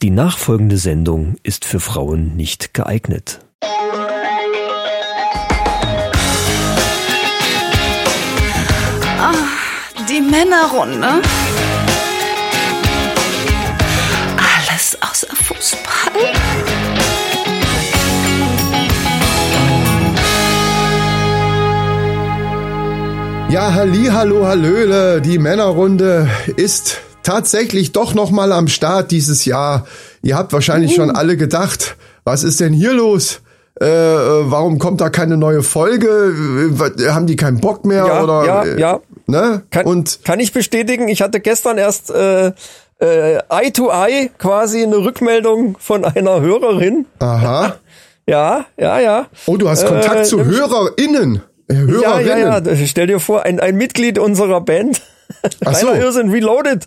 Die nachfolgende Sendung ist für Frauen nicht geeignet. Die Männerrunde. Alles außer Fußball. Ja, halli, hallo, hallöle. Die Männerrunde ist tatsächlich doch noch mal am Start dieses Jahr. Ihr habt wahrscheinlich schon alle gedacht, was ist denn hier los? Äh, äh, warum kommt da keine neue Folge? Äh, Haben die keinen Bock mehr Ja, oder? ja, äh, ja. Ne? Kann, Und kann ich bestätigen, ich hatte gestern erst äh, äh, Eye to Eye quasi eine Rückmeldung von einer Hörerin. aha. Ja, ja, ja. Oh, du hast Kontakt Äh, zu HörerInnen. Äh, Ja, Hörerinnen. ja, ja. Stell dir vor, ein, ein Mitglied unserer Band, Ach so. Irrsinn Reloaded,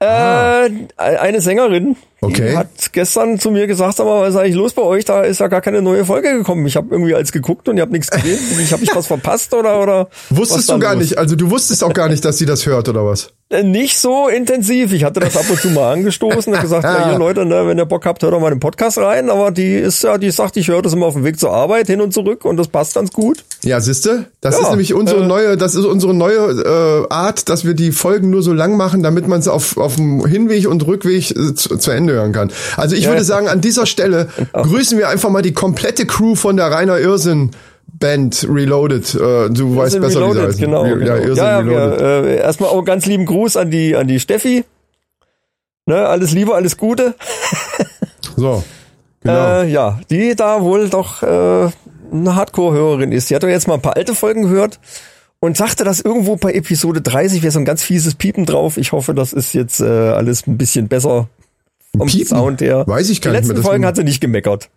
äh, eine Sängerin, Okay. hat gestern zu mir gesagt, sag mal, was ist eigentlich los bei euch? Da ist ja gar keine neue Folge gekommen. Ich habe irgendwie als geguckt und ihr habt nichts gesehen. ich habe ich was verpasst oder oder? Wusstest du gar los? nicht, also du wusstest auch gar nicht, dass sie das hört oder was? Äh, Nicht so intensiv. Ich hatte das ab und zu mal angestoßen und gesagt, ja, ihr Leute, ne, wenn ihr Bock habt, hört doch mal den Podcast rein. Aber die ist ja, die sagt, ich höre das immer auf dem Weg zur Arbeit hin und zurück und das passt ganz gut. Ja, siehste, das Ja, ist nämlich unsere äh, neue, das ist unsere neue äh, Art, dass wir die Folgen nur so lang machen, damit man es auf auf dem Hinweg und Rückweg äh, zu, zu Ende hören kann. Also ich Ja. würde sagen, an dieser Stelle grüßen wir einfach mal die komplette Crew von der Rainer Irrsinn Band Reloaded. Äh, du weißt Irrsinn besser, wie sie Reloaded, heißen. genau. Ja, genau. Irrsinn ja, ja, Reloaded. wir, äh, erstmal auch ganz lieben Gruß an die, an die Steffi. Ne, alles Liebe, alles Gute. So, genau. Äh, ja, die da wohl doch äh, eine Hardcore-Hörerin ist. Die hat doch jetzt mal ein paar alte Folgen gehört und sagte, dass irgendwo bei Episode 30 wäre so ein ganz fieses Piepen drauf. Ich hoffe, das ist jetzt äh, alles ein bisschen besser vom Piepen? Sound her. Weiß ich gar Die nicht mehr, letzten Folgen hat sie nicht gemeckert.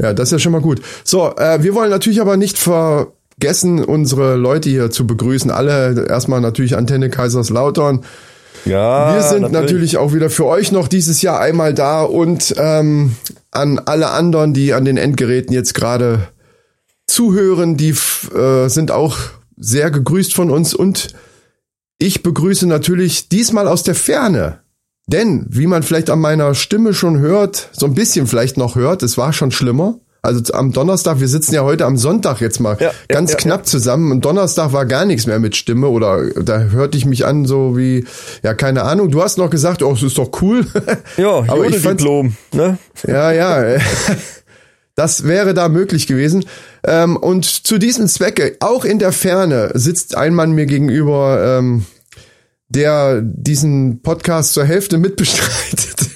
Ja, das ist ja schon mal gut. So, äh, wir wollen natürlich aber nicht vergessen, unsere Leute hier zu begrüßen. Alle erstmal natürlich Antenne Kaiserslautern. Ja, Wir sind natürlich. auch wieder für euch noch dieses Jahr einmal da und ähm, an alle anderen, die an den Endgeräten jetzt gerade zuhören, die äh, sind auch sehr gegrüßt von uns und ich begrüße natürlich diesmal aus der Ferne. Denn, wie man vielleicht an meiner Stimme schon hört, so ein bisschen vielleicht noch hört, es war schon schlimmer. Also am Donnerstag, wir sitzen ja heute am Sonntag jetzt mal Ja, ja, ganz ja, knapp zusammen. Am Donnerstag war gar nichts mehr mit Stimme oder da hörte ich mich an so wie, ja, keine Ahnung. Du hast noch gesagt, oh, es ist doch cool. Ja, aber ich fand, Diplom, ne? ja, ja. Das wäre da möglich gewesen. Ähm, und zu diesem Zwecke, auch in der Ferne, sitzt ein Mann mir gegenüber, ähm, der diesen Podcast zur Hälfte mitbestreitet.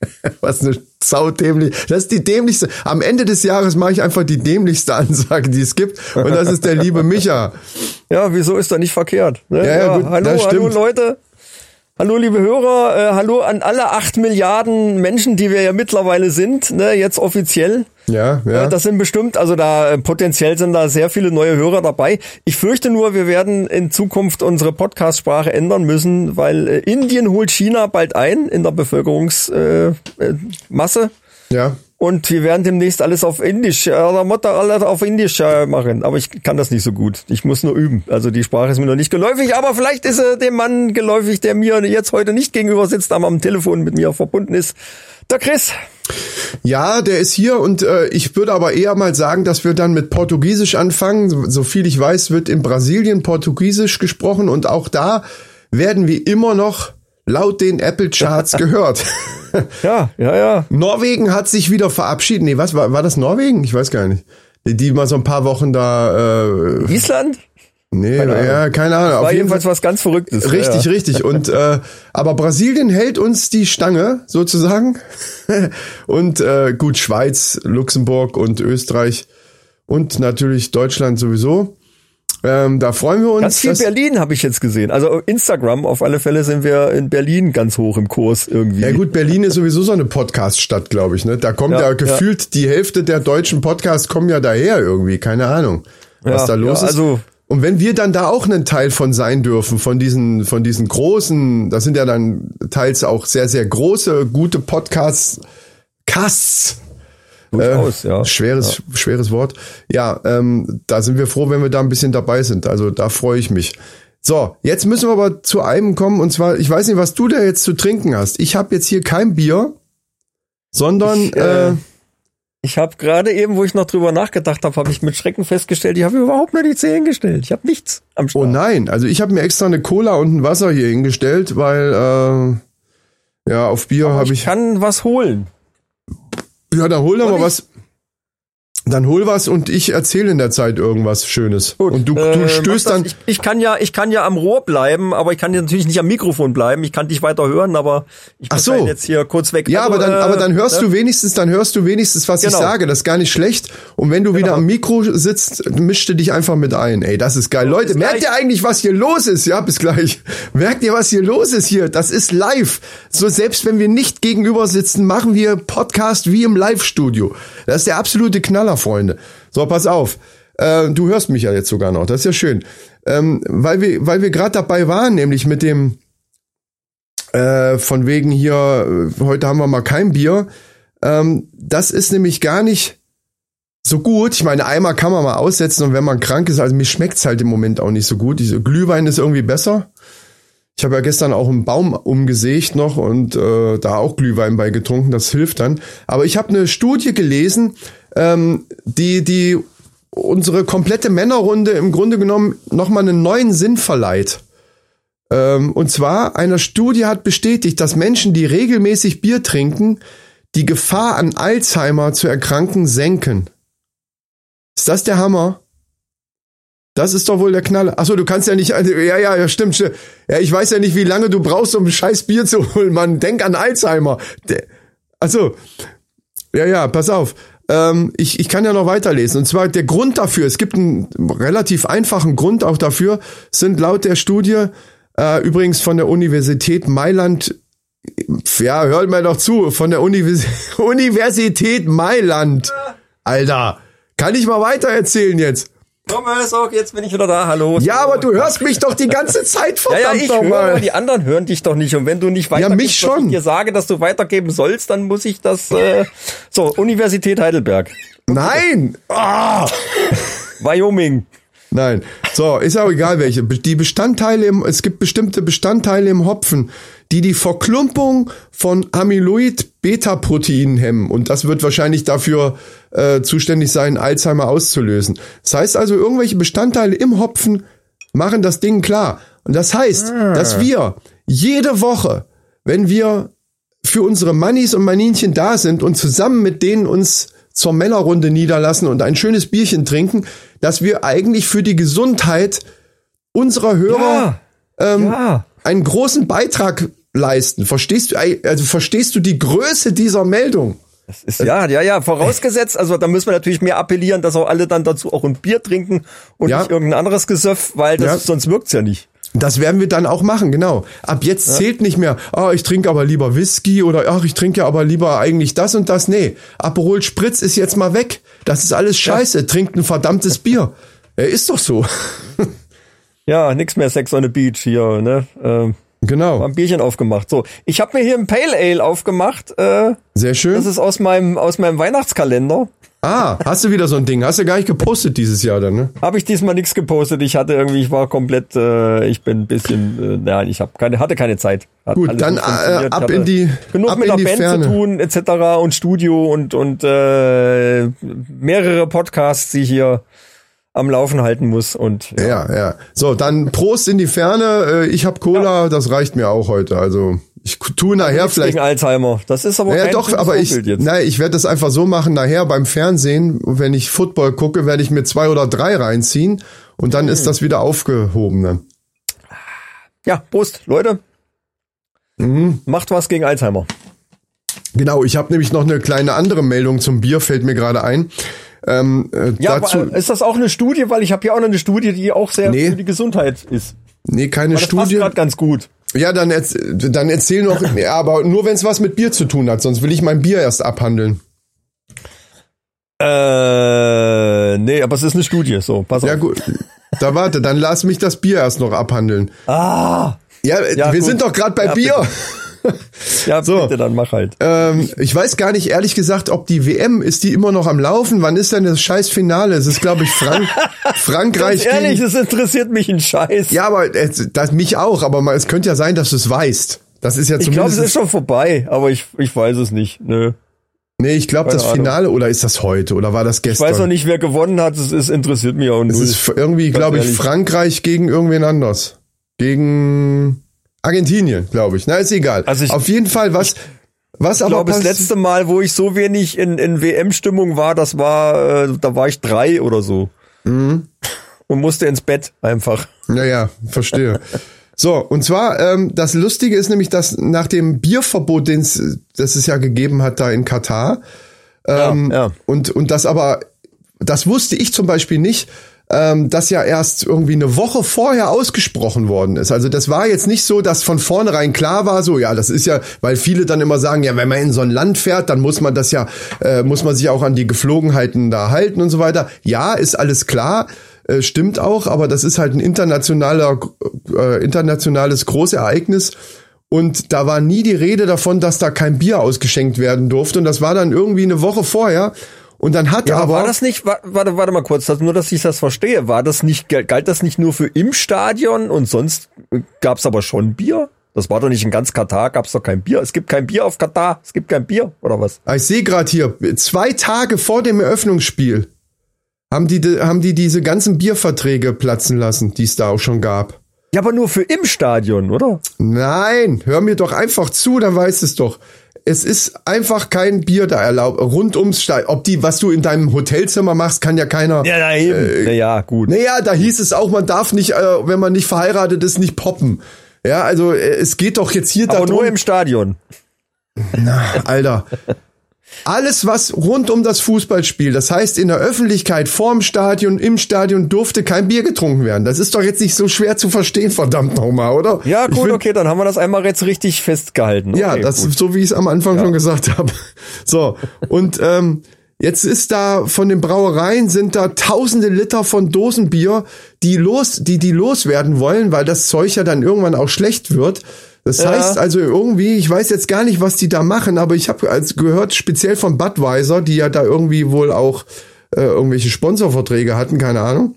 Was eine saudämlich. Das ist die dämlichste. Am Ende des Jahres mache ich einfach die dämlichste Ansage, die es gibt. Und das ist der liebe Micha. Ja, wieso ist da nicht verkehrt? Ne? Ja, ja, gut, hallo, hallo. Leute. Hallo liebe Hörer, äh, hallo an alle acht Milliarden Menschen, die wir ja mittlerweile sind, ne, jetzt offiziell. Ja, ja. Äh, Das sind bestimmt, also da äh, potenziell sind da sehr viele neue Hörer dabei. Ich fürchte nur, wir werden in Zukunft unsere Podcast-Sprache ändern müssen, weil äh, Indien holt China bald ein in der Bevölkerungsmasse. Äh, Masse. ja. Und wir werden demnächst alles auf Indisch, äh, oder Mutter alles auf Indisch äh, machen. Aber ich kann das nicht so gut. Ich muss nur üben. Also die Sprache ist mir noch nicht geläufig, aber vielleicht ist äh, dem Mann geläufig, der mir jetzt heute nicht gegenüber sitzt, aber am Telefon mit mir verbunden ist. Der Chris. Ja, der ist hier und äh, ich würde aber eher mal sagen, dass wir dann mit Portugiesisch anfangen. So, so viel ich weiß, wird in Brasilien Portugiesisch gesprochen und auch da werden wir immer noch laut den Apple Charts gehört. Ja, ja, ja. Norwegen hat sich wieder verabschiedet. Nee, was war, war das Norwegen? Ich weiß gar nicht. Die, die mal so ein paar Wochen da äh, Island? nee, Keine Ahnung. ja, keine Ahnung. War Auf jeden jedenfalls Fall was ganz Verrücktes. Richtig, ja. richtig. Und äh, aber Brasilien hält uns die Stange sozusagen. und äh, gut, Schweiz, Luxemburg und Österreich und natürlich Deutschland sowieso. Ähm, da freuen wir uns. Ganz viel Berlin habe ich jetzt gesehen. Also Instagram auf alle Fälle sind wir in Berlin ganz hoch im Kurs irgendwie. ja gut, Berlin ist sowieso so eine Podcast-Stadt, glaube ich. Ne? Da kommt ja, Ja, gefühlt die Hälfte der deutschen Podcasts kommen ja daher irgendwie. Keine Ahnung, was Ja, da los ja, ist. also- Und wenn wir dann da auch einen Teil von sein dürfen, von diesen, von diesen großen, das sind ja dann teils auch sehr, sehr große, gute Podcasts, Casts, Durchaus, ja. schweres, schweres Wort. Ja, ähm, da sind wir froh, wenn wir da ein bisschen dabei sind. Also da freue ich mich. So, jetzt müssen wir aber zu einem kommen und zwar, ich weiß nicht, was du da jetzt zu trinken hast. Ich habe jetzt hier kein Bier. sondern Ich, äh, äh, Ich habe gerade eben, wo ich noch drüber nachgedacht habe, habe ich mit Schrecken festgestellt, ich habe überhaupt nur die Zehen gestellt. Ich habe nichts am oh Start. nein, also ich habe mir extra eine Cola und ein Wasser hier hingestellt, weil äh, ja auf Bier habe ich ich kann was holen. Ja dann hol doch mal was. Dann hol was und ich erzähle in der Zeit irgendwas Schönes. und du, du Äh, stößt dann. Ich, ich kann ja, ich kann ja am Rohr bleiben, aber ich kann ja natürlich nicht am Mikrofon bleiben. Ich kann dich weiter hören, aber ich muss so. halt jetzt hier kurz weg. Ja, Also, aber dann, äh, aber dann hörst ne? du wenigstens, dann hörst du wenigstens, was ich Genau. sage. Das ist gar nicht schlecht. Und wenn du wieder Genau. am Mikro sitzt, mischte dich einfach mit ein. Ey, das ist geil. Leute, bis merkt gleich. ihr eigentlich, was hier los ist? Ja, bis gleich. Merkt ihr, was hier los ist hier? Das ist live. So, selbst wenn wir nicht gegenüber sitzen, machen wir Podcast wie im Live-Studio. Das ist der absolute Knaller, Freunde. So, pass auf. Äh, du hörst mich ja jetzt sogar noch. Das ist ja schön. Ähm, weil wir, weil wir gerade dabei waren, nämlich mit dem, äh, von wegen hier, äh, heute haben wir mal kein Bier. Ähm, das ist nämlich gar nicht so gut. Ich meine, einmal kann man mal aussetzen und wenn man krank ist, also mir schmeckt's halt im Moment auch nicht so gut. Diese Glühwein ist irgendwie besser. Ich habe ja gestern auch einen Baum umgesägt noch und äh, da auch Glühwein bei getrunken, das hilft dann. Aber ich habe eine Studie gelesen, ähm, die, die unsere komplette Männerrunde im Grunde genommen nochmal einen neuen Sinn verleiht. Ähm, und zwar, eine Studie hat bestätigt, dass Menschen, die regelmäßig Bier trinken, die Gefahr an Alzheimer zu erkranken senken. Ist das der Hammer? Das ist doch wohl der Knaller. Achso, du kannst ja nicht, also, ja, ja, ja, stimmt, stimmt. Ja, ich weiß ja nicht, wie lange du brauchst, um ein scheiß Bier zu holen, Mann. Denk an Alzheimer. Der, also, ja, ja, pass auf. Ähm, ich, ich kann ja noch weiterlesen. Und zwar der Grund dafür, es gibt einen relativ einfachen Grund auch dafür, sind laut der Studie, äh, übrigens von der Universität Mailand, ja, hört mal doch zu, von der Univers Universität Mailand. Alter, kann ich mal weiter erzählen jetzt? Thomas, auch jetzt bin ich wieder da. Hallo. Ja, aber du hörst mich doch die ganze Zeit, Ja, verdammt ja, ich nochmal. höre, die anderen hören dich doch nicht. Und wenn du nicht weitergibst, mich was schon. ich dir sage, dass du weitergeben sollst, dann muss ich das. Äh, so, Universität Heidelberg, Nein! Ah! Wyoming. Nein. So, ist auch egal welche. Die Bestandteile im, es gibt bestimmte Bestandteile im Hopfen, die die Verklumpung von Amyloid-Beta-Proteinen hemmen. Und das wird wahrscheinlich dafür äh, zuständig sein, Alzheimer auszulösen. Das heißt also, irgendwelche Bestandteile im Hopfen machen das Ding klar. Und das heißt, dass wir jede Woche, wenn wir für unsere Mannis und Maninchen da sind und zusammen mit denen uns zur Männerrunde niederlassen und ein schönes Bierchen trinken, dass wir eigentlich für die Gesundheit unserer Hörer ähm, ja. einen großen Beitrag leisten. Verstehst du, also verstehst du die Größe dieser Meldung? Das ist, ja, ja, ja, vorausgesetzt, also da müssen wir natürlich mehr appellieren, dass auch alle dann dazu auch ein Bier trinken und Ja. nicht irgendein anderes Gesöff, weil das, Ja. sonst wirkt's ja nicht. Das werden wir dann auch machen, genau. Ab jetzt zählt nicht mehr, ah, ich trinke aber lieber Whisky oder ach, ich trinke aber lieber eigentlich das und das. Nee, Aperol Spritz ist jetzt mal weg. Das ist alles scheiße. Trinkt ein verdammtes Bier. Ja, ist doch so. Ja, nix mehr Sex on the Beach hier, ne? Ähm, genau. ein Bierchen aufgemacht. So, ich habe mir hier ein Pale Ale aufgemacht. Äh, Sehr schön. das ist aus meinem aus meinem Weihnachtskalender. Ah, hast du wieder so ein Ding? Hast du gar nicht gepostet dieses Jahr dann, ne? Habe ich diesmal nichts gepostet. Ich hatte irgendwie, ich war komplett, äh, ich bin ein bisschen, äh, nein, ich habe keine, hatte keine Zeit. Hat Gut, dann, äh, ab in die- genug ab mit in der die Band Ferne. zu tun etc. und Studio und und äh, mehrere Podcasts, die hier am Laufen halten muss und ja. Ja, ja. So, dann Prost in die Ferne. Äh, Ich hab Cola, das reicht mir auch heute. Also ich tue nachher Nichts vielleicht. gegen Alzheimer. Das ist aber Ja, kein doch, aber ich, jetzt. nein, ich werde das einfach so machen. Nachher beim Fernsehen, wenn ich Football gucke, werde ich mir zwei oder drei reinziehen und dann Hm. ist das wieder aufgehoben. Dann. Ja, Prost, Leute. Mhm. Macht was gegen Alzheimer. Genau, ich habe nämlich noch eine kleine andere Meldung zum Bier, fällt mir gerade ein. Ähm, äh, Ja, dazu, aber, äh, ist das auch eine Studie? Weil ich habe hier auch noch eine Studie, die auch sehr Nee. für die Gesundheit ist. nee, keine Aber das Studie. gerade ganz gut. Ja, dann, erz, dann erzähl noch, ja, aber nur wenn es was mit Bier zu tun hat, sonst will ich mein Bier erst abhandeln. Äh, nee, aber es ist eine Studie, so, pass auf. Ja gut, da warte, dann lass mich das Bier erst noch abhandeln. Ah, Ja, äh, Ja, wir gut. sind doch gerade bei Ja, Bier. ja, So. bitte, dann mach halt. Ähm, ich weiß gar nicht, ehrlich gesagt, ob die WM, ist die immer noch am Laufen? Wann ist denn das scheiß Finale? Es ist, glaube ich, Frank Frankreich Ganz ehrlich, es interessiert mich ein Scheiß. Ja, aber äh, das mich auch, aber mal, es könnte ja sein, dass du es weißt. Das ist ja ich glaube, zumindest... es ist schon vorbei, aber ich, ich weiß es nicht. Nö. Nee, ich glaube, das. Finale, oder ist das heute, oder war das Ich gestern? weiß noch nicht, wer gewonnen hat. Es, es interessiert mich auch Es null. ist irgendwie, glaube ich. Frankreich gegen irgendwen anders. Gegen Argentinien, glaube ich. Na, ist egal. Also ich- Auf jeden Fall, was, was Ich aber glaube, das letzte Mal, wo ich so wenig in, in WM-Stimmung war, das war, äh, da war ich drei oder so. Mhm. Und musste ins Bett einfach. Naja, verstehe. So, und zwar, ähm, das Lustige ist nämlich, dass nach dem Bierverbot, den's, das es ja gegeben hat da in Katar, ähm, ja. und, und das aber, das wusste ich zum Beispiel nicht, ähm, das ja erst irgendwie eine Woche vorher ausgesprochen worden ist. Also das war jetzt nicht so, dass von vornherein klar war, so ja, das ist ja, weil viele dann immer sagen, ja, wenn man in so ein Land fährt, dann muss man das ja, äh, muss man sich auch an die Geflogenheiten da halten und so weiter. Ja, ist alles klar. Äh, stimmt auch, aber das ist halt ein internationaler, äh, internationales Großereignis. Und da war nie die Rede davon, dass da kein Bier ausgeschenkt werden durfte. Und das war dann irgendwie eine Woche vorher. Und dann hat Ja, aber aber. war das nicht, wa- warte, warte mal kurz, nur dass ich das verstehe, war das nicht, galt das nicht nur für im Stadion und sonst äh, gab's aber schon Bier? Das war doch nicht in ganz Katar, gab's doch kein Bier. Es gibt kein Bier auf Katar, es gibt kein Bier, oder was? Ich sehe gerade hier, zwei Tage vor dem Eröffnungsspiel haben die, haben die diese ganzen Bierverträge platzen lassen, die es da auch schon gab. Ja, aber nur für im Stadion, oder? Nein, hör mir doch einfach zu, dann weißt es doch. Es ist einfach kein Bier da erlaubt, rund ums Stadion. Ob die, was du in deinem Hotelzimmer machst, kann ja keiner. Ja, na eben. naja, gut. Naja, da hieß es auch, man darf nicht, äh, wenn man nicht verheiratet ist, nicht poppen. Ja, also äh, es geht doch jetzt hier aber darum. nur im Stadion. Alter. Alles, was rund um das Fußballspiel, das heißt in der Öffentlichkeit, vorm Stadion, im Stadion, durfte kein Bier getrunken werden. Das ist doch jetzt nicht so schwer zu verstehen, verdammt nochmal, oder? Ja, gut, find- okay, dann haben wir das einmal jetzt richtig festgehalten. Ja, okay, das gut. ist so, wie ich es am Anfang schon gesagt habe. So, und ähm, jetzt ist da von den Brauereien sind da tausende Liter von Dosenbier, die los, die die loswerden wollen, weil das Zeug ja dann irgendwann auch schlecht wird. Das Ja. heißt also irgendwie, ich weiß jetzt gar nicht, was die da machen, aber ich habe als gehört, speziell von Budweiser, die ja da irgendwie wohl auch äh, irgendwelche Sponsorverträge hatten, keine Ahnung.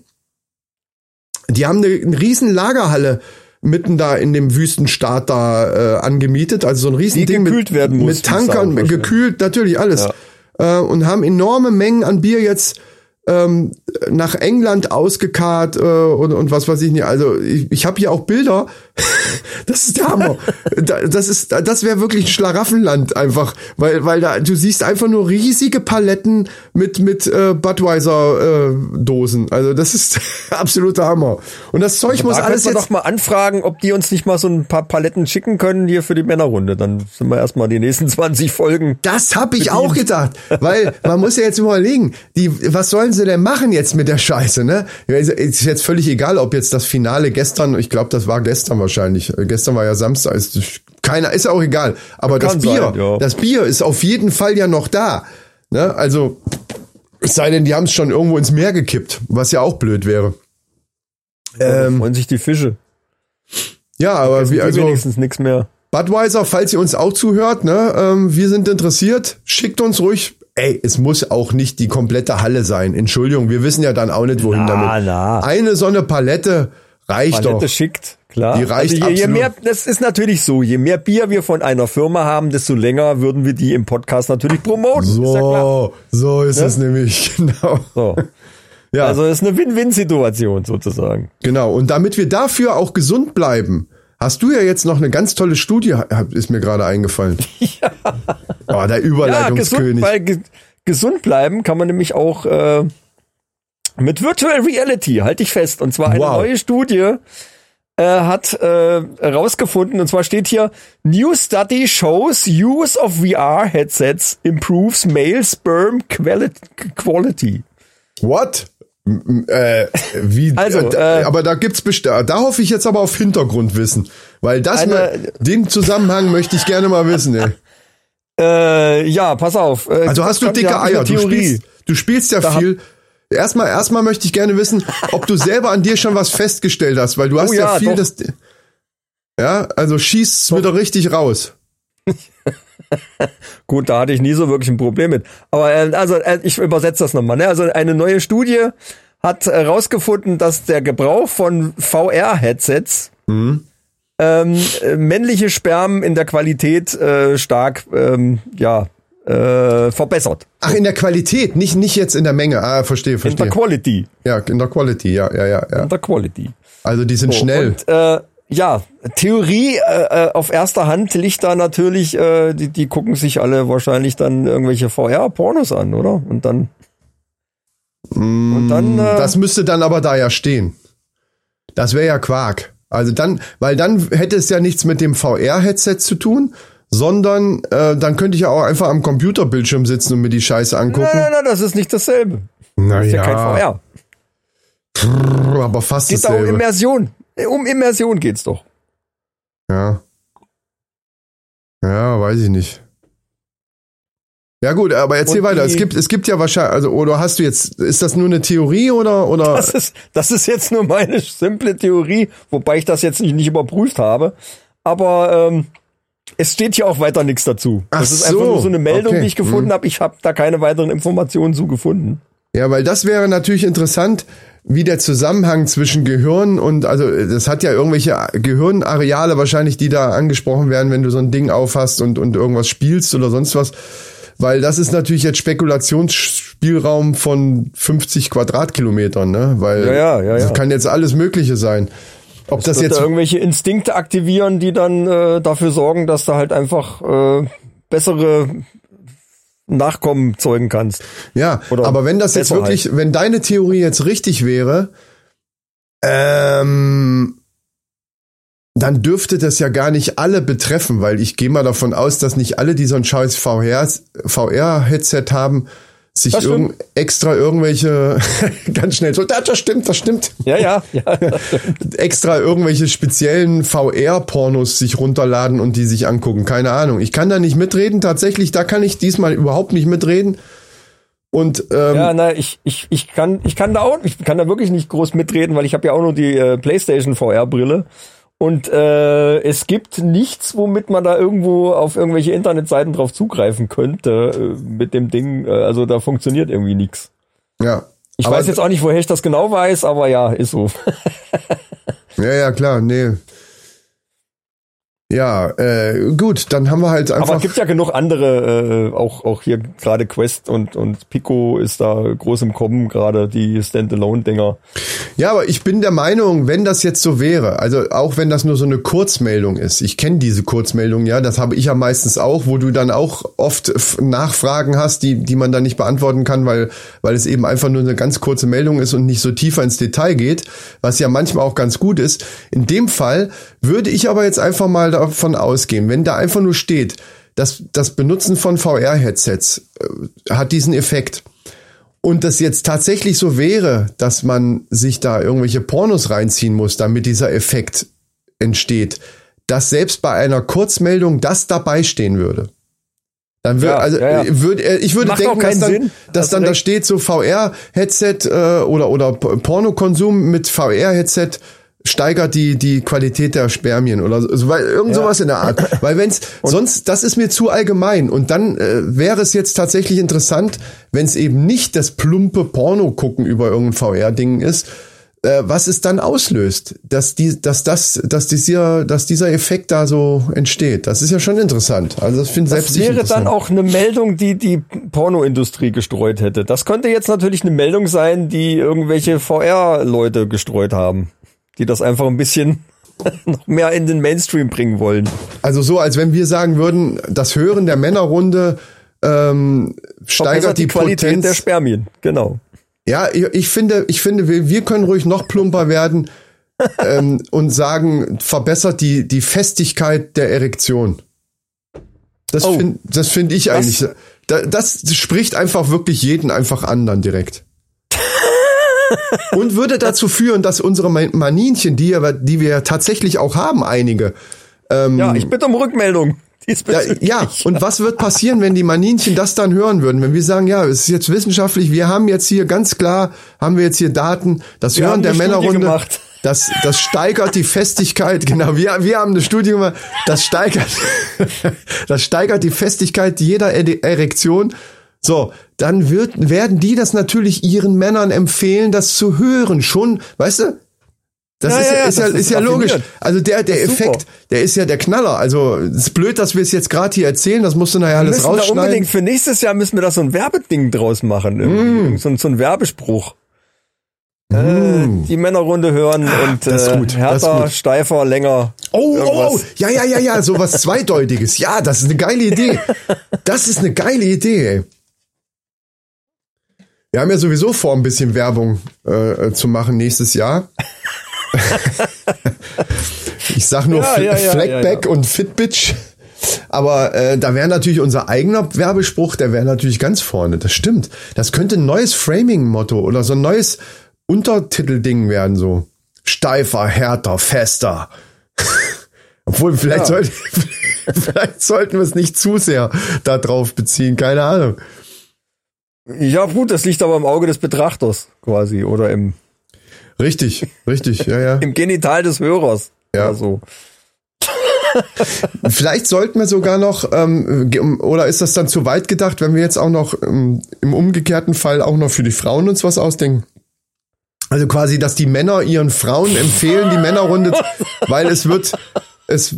Die haben eine, eine riesen Lagerhalle mitten da in dem Wüstenstaat da äh, angemietet, also so ein riesen Die Ding gekühlt mit, werden muss, mit Tankern, gekühlt, natürlich alles. Äh, und haben enorme Mengen an Bier jetzt ähm, nach England ausgekarrt äh, und, und was weiß ich nicht. Also ich, ich habe hier auch Bilder. das ist der Hammer. Da- das ist, das wäre wirklich ein Schlaraffenland einfach, weil weil da du siehst einfach nur riesige Paletten mit mit äh, Budweiser äh, Dosen. Also das ist absoluter Hammer. Und das Zeug muss da alles jetzt doch mal anfragen, ob die uns nicht mal so ein paar Paletten schicken können hier für die Männerrunde. Dann sind wir erstmal die nächsten 20 Folgen. Das hab ich auch gedacht, weil man muss ja jetzt überlegen, die, was sollen sie denn machen jetzt mit der Scheiße, ne? Ja, Ist jetzt völlig egal, ob jetzt das Finale gestern, ich glaube, das war gestern wahrscheinlich, Äh, gestern war ja Samstag, ist keiner, ist auch egal, aber das Kann Bier, sein, ja. das Bier ist auf jeden Fall ja noch da, ne? Also, es sei denn, die haben es schon irgendwo ins Meer gekippt, was ja auch blöd wäre. Da Ähm, freuen sich die Fische. ja, aber wie, also, wenigstens nichts mehr. Budweiser, falls ihr uns auch zuhört, ne, ähm, wir sind interessiert, schickt uns ruhig. Ey, es muss auch nicht die komplette Halle sein. Entschuldigung, wir wissen ja dann auch nicht, wohin Na, damit. na. Eine so eine Palette reicht Palette doch. schickt, klar. Die reicht also je, je mehr, das ist natürlich so, je mehr Bier wir von einer Firma haben, desto länger würden wir die im Podcast natürlich promoten. Ist ja. So, so ist Ne? es nämlich, genau. So. Ja, Also ist eine Win-Win-Situation sozusagen. genau. Und damit wir dafür auch gesund bleiben, hast du ja jetzt noch eine ganz tolle Studie, ist mir gerade eingefallen. Ja. Oh, der Ja, gesund, Überleitungskönig. weil ge gesund bleiben kann man nämlich auch äh, mit Virtual Reality, halte ich fest. Und zwar eine Wow. neue Studie äh, hat äh, herausgefunden, und zwar steht hier, New Study shows use of VR headsets improves male sperm quali quality. What? Äh, wie, Also, äh, äh, aber da gibt's best da hoffe ich jetzt aber auf Hintergrundwissen, weil das Eine- mal, den Zusammenhang möchte ich gerne mal wissen. Ey. Äh, ja, pass auf. Äh, Also hast du dicke ja, Eier, du spielst, du spielst ja Da viel. Erstmal, erstmal möchte ich gerne wissen, ob du selber an dir schon was festgestellt hast, weil du hast ja, Oh ja, viel doch. das. Ja, also schießt wieder richtig raus. Gut, da hatte ich nie so wirklich ein Problem mit. Aber äh, also äh, ich übersetze das nochmal. Ne? Also eine neue Studie hat herausgefunden, dass der Gebrauch von VR-Headsets ähm, äh, männliche Spermen in der Qualität äh, stark ähm, ja äh, verbessert. Ach, in der Qualität, nicht, nicht jetzt in der Menge. Ah, verstehe, In verstehe. der Quality. ja, in der Quality, ja, ja, ja, ja. In der Quality. Also die sind So, schnell. Und, äh, ja, Theorie äh, äh, auf erster Hand liegt da natürlich, äh, die, die gucken sich alle wahrscheinlich dann irgendwelche VR-Pornos an, oder? Und dann. und dann. Äh, Das müsste dann aber da ja stehen. Das wäre ja Quark. Also dann, weil dann hätte es ja nichts mit dem VR-Headset zu tun, sondern äh, dann könnte ich ja auch einfach am Computerbildschirm sitzen und mir die Scheiße angucken. nein, nein, nein, das ist nicht dasselbe. Das ist ja kein VR. Brrr, aber fast Geht da um dasselbe. Immersion. Um Immersion geht's doch. Ja. Ja, weiß ich nicht. Ja gut, aber erzähl Und weiter. Es gibt, es gibt ja wahrscheinlich, also oder hast du jetzt, ist das nur eine Theorie oder oder? Das ist, das ist jetzt nur meine simple Theorie, wobei ich das jetzt nicht, nicht überprüft habe. Aber ähm, es steht hier auch weiter nichts dazu. Ach das ist einfach so, nur so eine Meldung, okay. die ich gefunden habe. Ich habe da keine weiteren Informationen zu gefunden. Ja, weil das wäre natürlich interessant, wie der Zusammenhang zwischen Gehirn und, also das hat ja irgendwelche Gehirnareale wahrscheinlich, die da angesprochen werden, wenn du so ein Ding aufhast und, und irgendwas spielst oder sonst was. Weil das ist natürlich jetzt Spekulationsspielraum von 50 Quadratkilometern, ne? Weil Ja, ja, ja, das ja. kann jetzt alles Mögliche sein. Ob das Wird jetzt da irgendwelche Instinkte aktivieren, die dann äh, dafür sorgen, dass du halt einfach äh, bessere Nachkommen zeugen kannst. Ja, Oder aber wenn das jetzt wirklich, wenn deine Theorie jetzt richtig wäre, ähm, dann dürfte das ja gar nicht alle betreffen, weil ich gehe mal davon aus, dass nicht alle, die so ein scheiß VR VR-Headset haben, sich irgend, extra irgendwelche ganz schnell so, das, das stimmt, das stimmt, Ja, ja, ja. extra irgendwelche speziellen VR-Pornos sich runterladen und die sich angucken. Keine Ahnung. Ich kann da nicht mitreden. Tatsächlich, da kann ich diesmal überhaupt nicht mitreden. Und ähm, Ja, na, ich, ich, ich kann, ich kann da auch, ich kann da wirklich nicht groß mitreden, weil ich habe ja auch nur die äh, PlayStation VR-Brille. Und äh, es gibt nichts, womit man da irgendwo auf irgendwelche Internetseiten drauf zugreifen könnte äh, mit dem Ding. Äh, also da funktioniert irgendwie nichts. ja. Ich weiß jetzt auch nicht, woher ich das genau weiß, aber ja, ist so. Ja, ja, klar, nee. Ja, äh, gut, dann haben wir halt Aber einfach. es gibt ja genug andere, äh, auch, auch hier gerade Quest und, und Pico ist da groß im Kommen, gerade die Standalone-Dinger. ja, aber ich bin der Meinung, wenn das jetzt so wäre, also auch wenn das nur so eine Kurzmeldung ist, ich kenne diese Kurzmeldung, ja, das habe ich ja meistens auch, wo du dann auch oft Nachfragen hast, die, die man dann nicht beantworten kann, weil, weil es eben einfach nur eine ganz kurze Meldung ist und nicht so tiefer ins Detail geht, was ja manchmal auch ganz gut ist. In dem Fall würde ich aber jetzt einfach mal davon ausgehen, wenn da einfach nur steht, dass das Benutzen von VR-Headsets äh, hat diesen Effekt. Und das jetzt tatsächlich so wäre, dass man sich da irgendwelche Pornos reinziehen muss, damit dieser Effekt entsteht, dass selbst bei einer Kurzmeldung das dabei stehen würde. Dann würde, Ja, also ja, ja. Würde, äh, ich würde Macht denken, dass dann, Sinn. dass Hast dann da steht so VR-Headset äh, oder oder Pornokonsum mit VR-Headset steigert die die Qualität der Spermien oder so, weil irgend sowas in der Art. Weil wenn's sonst das ist mir zu allgemein und dann äh, wäre es jetzt tatsächlich interessant, wenn es eben nicht das plumpe Porno gucken über irgendein VR Ding ist, äh, was es dann auslöst, dass die dass das dass dieser dass dieser Effekt da so entsteht. Das ist ja schon interessant. Also das finde selbst Das ich wäre dann auch eine Meldung, die die Pornoindustrie gestreut hätte. Das könnte jetzt natürlich eine Meldung sein, die irgendwelche VR-Leute gestreut haben, die das einfach ein bisschen noch mehr in den Mainstream bringen wollen. Also so, als wenn wir sagen würden, das Hören der Männerrunde ähm, steigert Verbessert die, Qualität Potenz. der Spermien. Genau. ja, ich, ich finde, ich finde, wir, wir können ruhig noch plumper werden ähm, und sagen, verbessert die die Festigkeit der Erektion. Das Oh. finde das finde ich Das- eigentlich. Da, das spricht einfach wirklich jeden einfach an dann direkt. Und würde dazu führen, dass unsere Ma- Maninchen, die, die wir tatsächlich auch haben, einige, Ja, ich bitte um Rückmeldung. Ja, ja, und was wird passieren, wenn die Maninchen das dann hören würden? Wenn wir sagen, ja, es ist jetzt wissenschaftlich, wir haben jetzt hier ganz klar, haben wir jetzt hier Daten, das Wir Hören der Studie Männerrunde, gemacht. das, das steigert die Festigkeit, genau, wir, wir haben eine Studie gemacht, das steigert, das steigert die Festigkeit jeder Ere- Erektion. So, dann wird, werden die das natürlich ihren Männern empfehlen, das zu hören. Schon, weißt du, Das Ja, ist ja, ja, ist ja, ist ist ja logisch. Also der, der Effekt, der ist ja der Knaller. Also es ist blöd, dass wir es jetzt gerade hier erzählen. Das musst du nachher alles müssen da rausschneiden. unbedingt für nächstes Jahr müssen wir da so ein Werbeding draus machen. irgendwie. So, ein- so ein Werbespruch. Äh, die Männerrunde hören und das ist äh, gut, härter, steifer, länger. Oh, oh, irgendwas. oh, ja, ja, ja, ja, sowas Zweideutiges. Ja, das ist eine geile Idee. Das ist eine geile Idee, ey. Wir haben ja sowieso vor, ein bisschen Werbung äh, zu machen nächstes Jahr. ich sag nur Ja, ja, ja, Fleckback ja, und Fitbitch. Aber äh, da wäre natürlich unser eigener Werbespruch, der wäre natürlich ganz vorne. Das stimmt. Das könnte ein neues Framing-Motto oder so ein neues Untertitelding werden, so. Steifer, härter, fester. Obwohl, vielleicht, sollte, vielleicht sollten wir es nicht zu sehr da drauf beziehen, keine Ahnung. Ja, gut, das liegt aber im Auge des Betrachters quasi oder im, Richtig, richtig, ja, ja. im Genital des Hörers. Ja. So. Vielleicht sollten wir sogar noch, ähm, oder ist das dann zu weit gedacht, wenn wir jetzt auch noch ähm, im umgekehrten Fall auch noch für die Frauen uns was ausdenken? Also quasi, dass die Männer ihren Frauen empfehlen, die Männerrunde, weil es wird, es,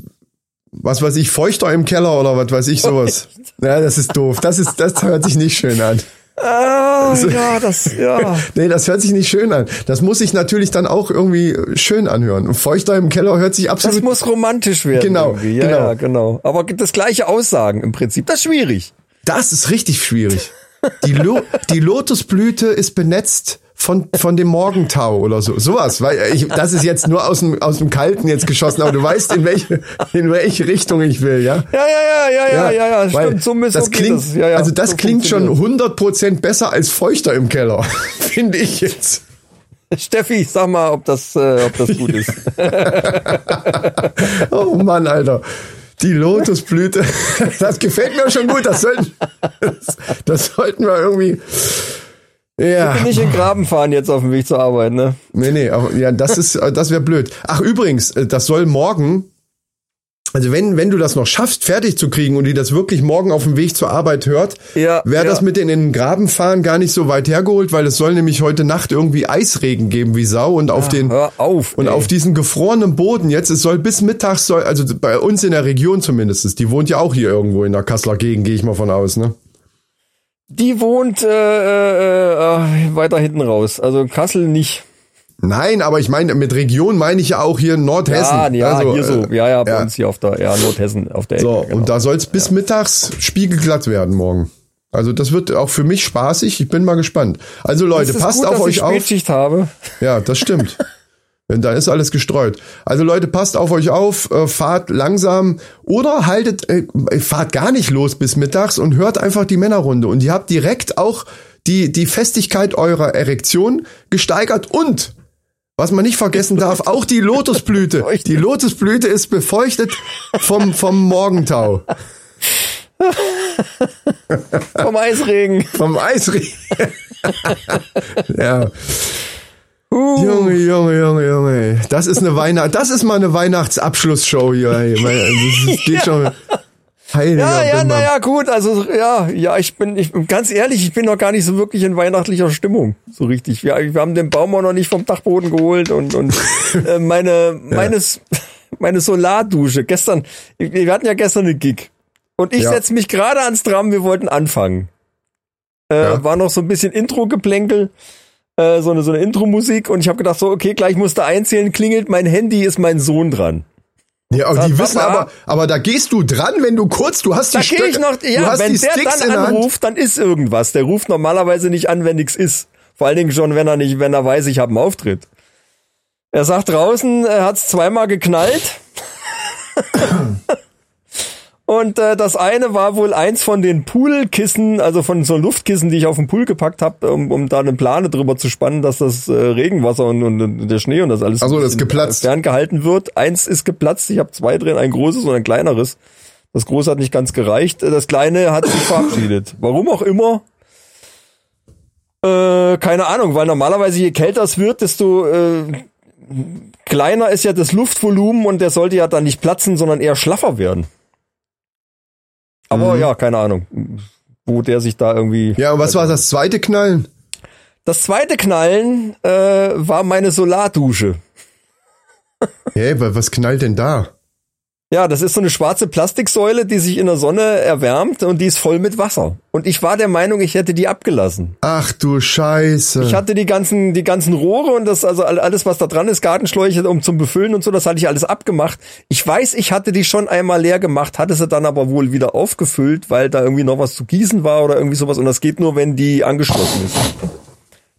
was weiß ich, feuchter im Keller oder was weiß ich, sowas. Ja, das ist doof. Das ist, das hört sich nicht schön an. Ah, ja, das, ja. Nee, das hört sich nicht schön an. Das muss sich natürlich dann auch irgendwie schön anhören. Und feuchter im Keller hört sich Das absolut muss romantisch werden. Genau. Ja, genau. ja, genau. Aber das gleiche Aussagen im Prinzip, das ist schwierig. Das ist richtig schwierig. Die, Lo die Lotusblüte ist benetzt von, von dem Morgentau oder so. Sowas, weil ich, das ist jetzt nur aus dem, aus dem Kalten jetzt geschossen, aber du weißt, in welche, in welche Richtung ich will, ja? Ja, ja, ja, ja, ja, ja, ja, stimmt. So müssen das klingt, das, ja, ja, also das so klingt schon funktioniert. 100% besser als feuchter im Keller, finde ich jetzt. Steffi, sag mal, ob das, äh, ob das gut ist. Oh Mann, Alter. Die Lotusblüte, das gefällt mir schon gut. Das sollten, das, das sollten wir irgendwie. Ja. Nicht in den Graben fahren jetzt auf dem Weg zur Arbeit, ne? Nee, nee, aber ja, das ist, das wäre blöd. Ach, übrigens, äh, das soll morgen, also wenn, wenn du das noch schaffst, fertig zu kriegen und die das wirklich morgen auf dem Weg zur Arbeit hört, Ja, wäre ja. das mit in den Graben fahren gar nicht so weit hergeholt, weil es soll nämlich heute Nacht irgendwie Eisregen geben wie Sau und auf den, Hör auf. und ey. auf diesen gefrorenen Boden jetzt, es soll bis mittags soll, also bei uns in der Region zumindest, die wohnt ja auch hier irgendwo in der Kasseler Gegend, gehe ich mal von aus, ne? Die wohnt äh, äh, äh, weiter hinten raus. Also Kassel nicht. Nein, aber ich meine, mit Region meine ich ja auch hier Nordhessen. Ja, ja, also, hier so. äh, Ja, ja, bei ja. uns hier auf der, ja, Nordhessen, auf der So, Ecke. genau. und da soll es bis mittags spiegelglatt werden morgen. Also das wird auch für mich spaßig. Ich bin mal gespannt. Also Leute, passt gut, auf euch ich auf. Spätschicht habe. Ja, das stimmt. Wenn da ist alles gestreut. Also Leute, passt auf euch auf, äh, fahrt langsam oder haltet, äh, fahrt gar nicht los bis mittags und hört einfach die Männerrunde. Und ihr habt direkt auch die, die Festigkeit eurer Erektion gesteigert und was man nicht vergessen darf, auch die Lotusblüte. Die Lotusblüte ist befeuchtet vom, vom Morgentau. Vom Eisregen. Vom Eisregen. ja. Junge, Junge, Junge, Junge. Das ist eine Weihnacht, das ist mal eine Weihnachtsabschlussshow hier. Ey. Das geht schon. Heiliger Ja, ja, naja, gut, also ja, ja, ich bin, ich bin ganz ehrlich, ich bin noch gar nicht so wirklich in weihnachtlicher Stimmung, so richtig. Wir, wir haben den Baum auch noch nicht vom Dachboden geholt und und äh, meine meines meine Solardusche gestern. Wir hatten ja gestern eine Gig und ich Ja. setz mich gerade ans Tram. Wir wollten anfangen. Äh, Ja. War noch so ein bisschen Intro-Geplänkel. Äh, so eine so eine Intro-Musik und ich habe gedacht so okay gleich musste einzählen klingelt mein Handy ist mein Sohn dran Ja, aber die wissen aber, aber da gehst du dran, wenn du kurz, du hast die Da Stöcke, ich noch, du ja, hast wenn die der Sticks dann der Hand. anruft, dann ist irgendwas. Der ruft normalerweise nicht an, wenn nichts ist. Vor allen Dingen schon, wenn er nicht, wenn er weiß, ich habe einen Auftritt. Er sagt draußen, er hat's zweimal geknallt. Und äh, das eine war wohl eins von den Poolkissen, also von so Luftkissen, die ich auf den Pool gepackt habe, um, um da eine Plane drüber zu spannen, dass das äh, Regenwasser und, und, und der Schnee und das alles Ach so, ein das ist bisschen, geplatzt. äh, ferngehalten wird. Eins ist geplatzt, ich habe zwei drin, ein großes und ein kleineres. Das große hat nicht ganz gereicht. Das kleine hat sich verabschiedet. Warum auch immer. Äh, keine Ahnung, weil normalerweise je kälter es wird, desto äh, kleiner ist ja das Luftvolumen und der sollte ja dann nicht platzen, sondern eher schlaffer werden. Aber ja, keine Ahnung, wo der sich da irgendwie. Ja, und was war das zweite Knallen? Das zweite Knallen äh, war meine Solardusche. Hey, wa- was knallt denn da? Ja, das ist so eine schwarze Plastiksäule, die sich in der Sonne erwärmt und die ist voll mit Wasser. Und ich war der Meinung, ich hätte die abgelassen. Ach du Scheiße. Ich hatte die ganzen, die ganzen Rohre und das, also all- alles, was da dran ist, Gartenschläuche, um zum Befüllen und so, das hatte ich alles abgemacht. Ich weiß, ich hatte die schon einmal leer gemacht, hatte sie dann aber wohl wieder aufgefüllt, weil da irgendwie noch was zu gießen war oder irgendwie sowas und das geht nur, wenn die angeschlossen ist.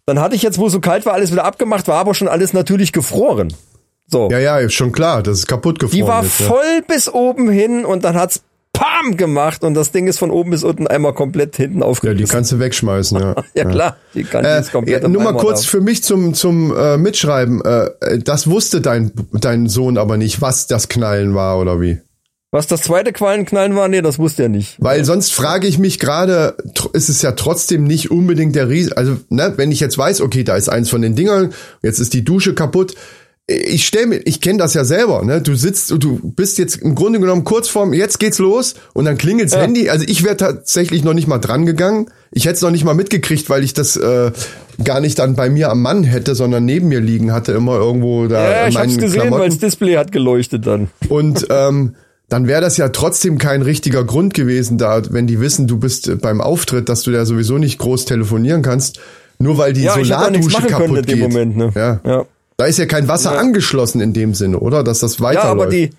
Dann hatte ich jetzt, wo es so kalt war, alles wieder abgemacht, war aber schon alles natürlich gefroren. So. ja, ja, ist schon klar, das ist kaputt gefroren. Die war ja. voll bis oben hin und dann hat's PAM gemacht und das Ding ist von oben bis unten einmal komplett hinten Ja, aufgerissen. die kannst du wegschmeißen, ja. Ja, klar, die kann die Äh, ist komplett ja, im nur mal kurz da. für mich zum zum äh, Mitschreiben. Äh, das wusste dein dein Sohn aber nicht, was das Knallen war oder wie. Was das zweite Quallenknallen war, nee, das wusste er nicht. Weil sonst frage ich mich gerade, ist es ja trotzdem nicht unbedingt der Ries also ne, wenn ich jetzt weiß, okay, da ist eins von den Dingern, jetzt ist die Dusche kaputt. Ich stell mir, ich kenne das ja selber, ne? Du sitzt und du bist jetzt im Grunde genommen kurz vorm, jetzt geht's los und dann klingelt's Handy. Also ich wäre tatsächlich noch nicht mal dran gegangen. Ich hätte es noch nicht mal mitgekriegt, weil ich das äh, gar nicht dann bei mir am Mann hätte, sondern neben mir liegen hatte immer irgendwo da Ja, ich hab's gesehen, weil das Display hat geleuchtet dann. Und ähm, dann wäre das ja trotzdem kein richtiger Grund gewesen, da, wenn die wissen, du bist äh, beim Auftritt, dass du da sowieso nicht groß telefonieren kannst, nur weil die Ja, Solardusche können kaputt in dem geht. Moment, ne? Ja. Ja. Da ist ja kein Wasser angeschlossen in dem Sinne, oder? Dass das Ja, weiterläuft. aber die,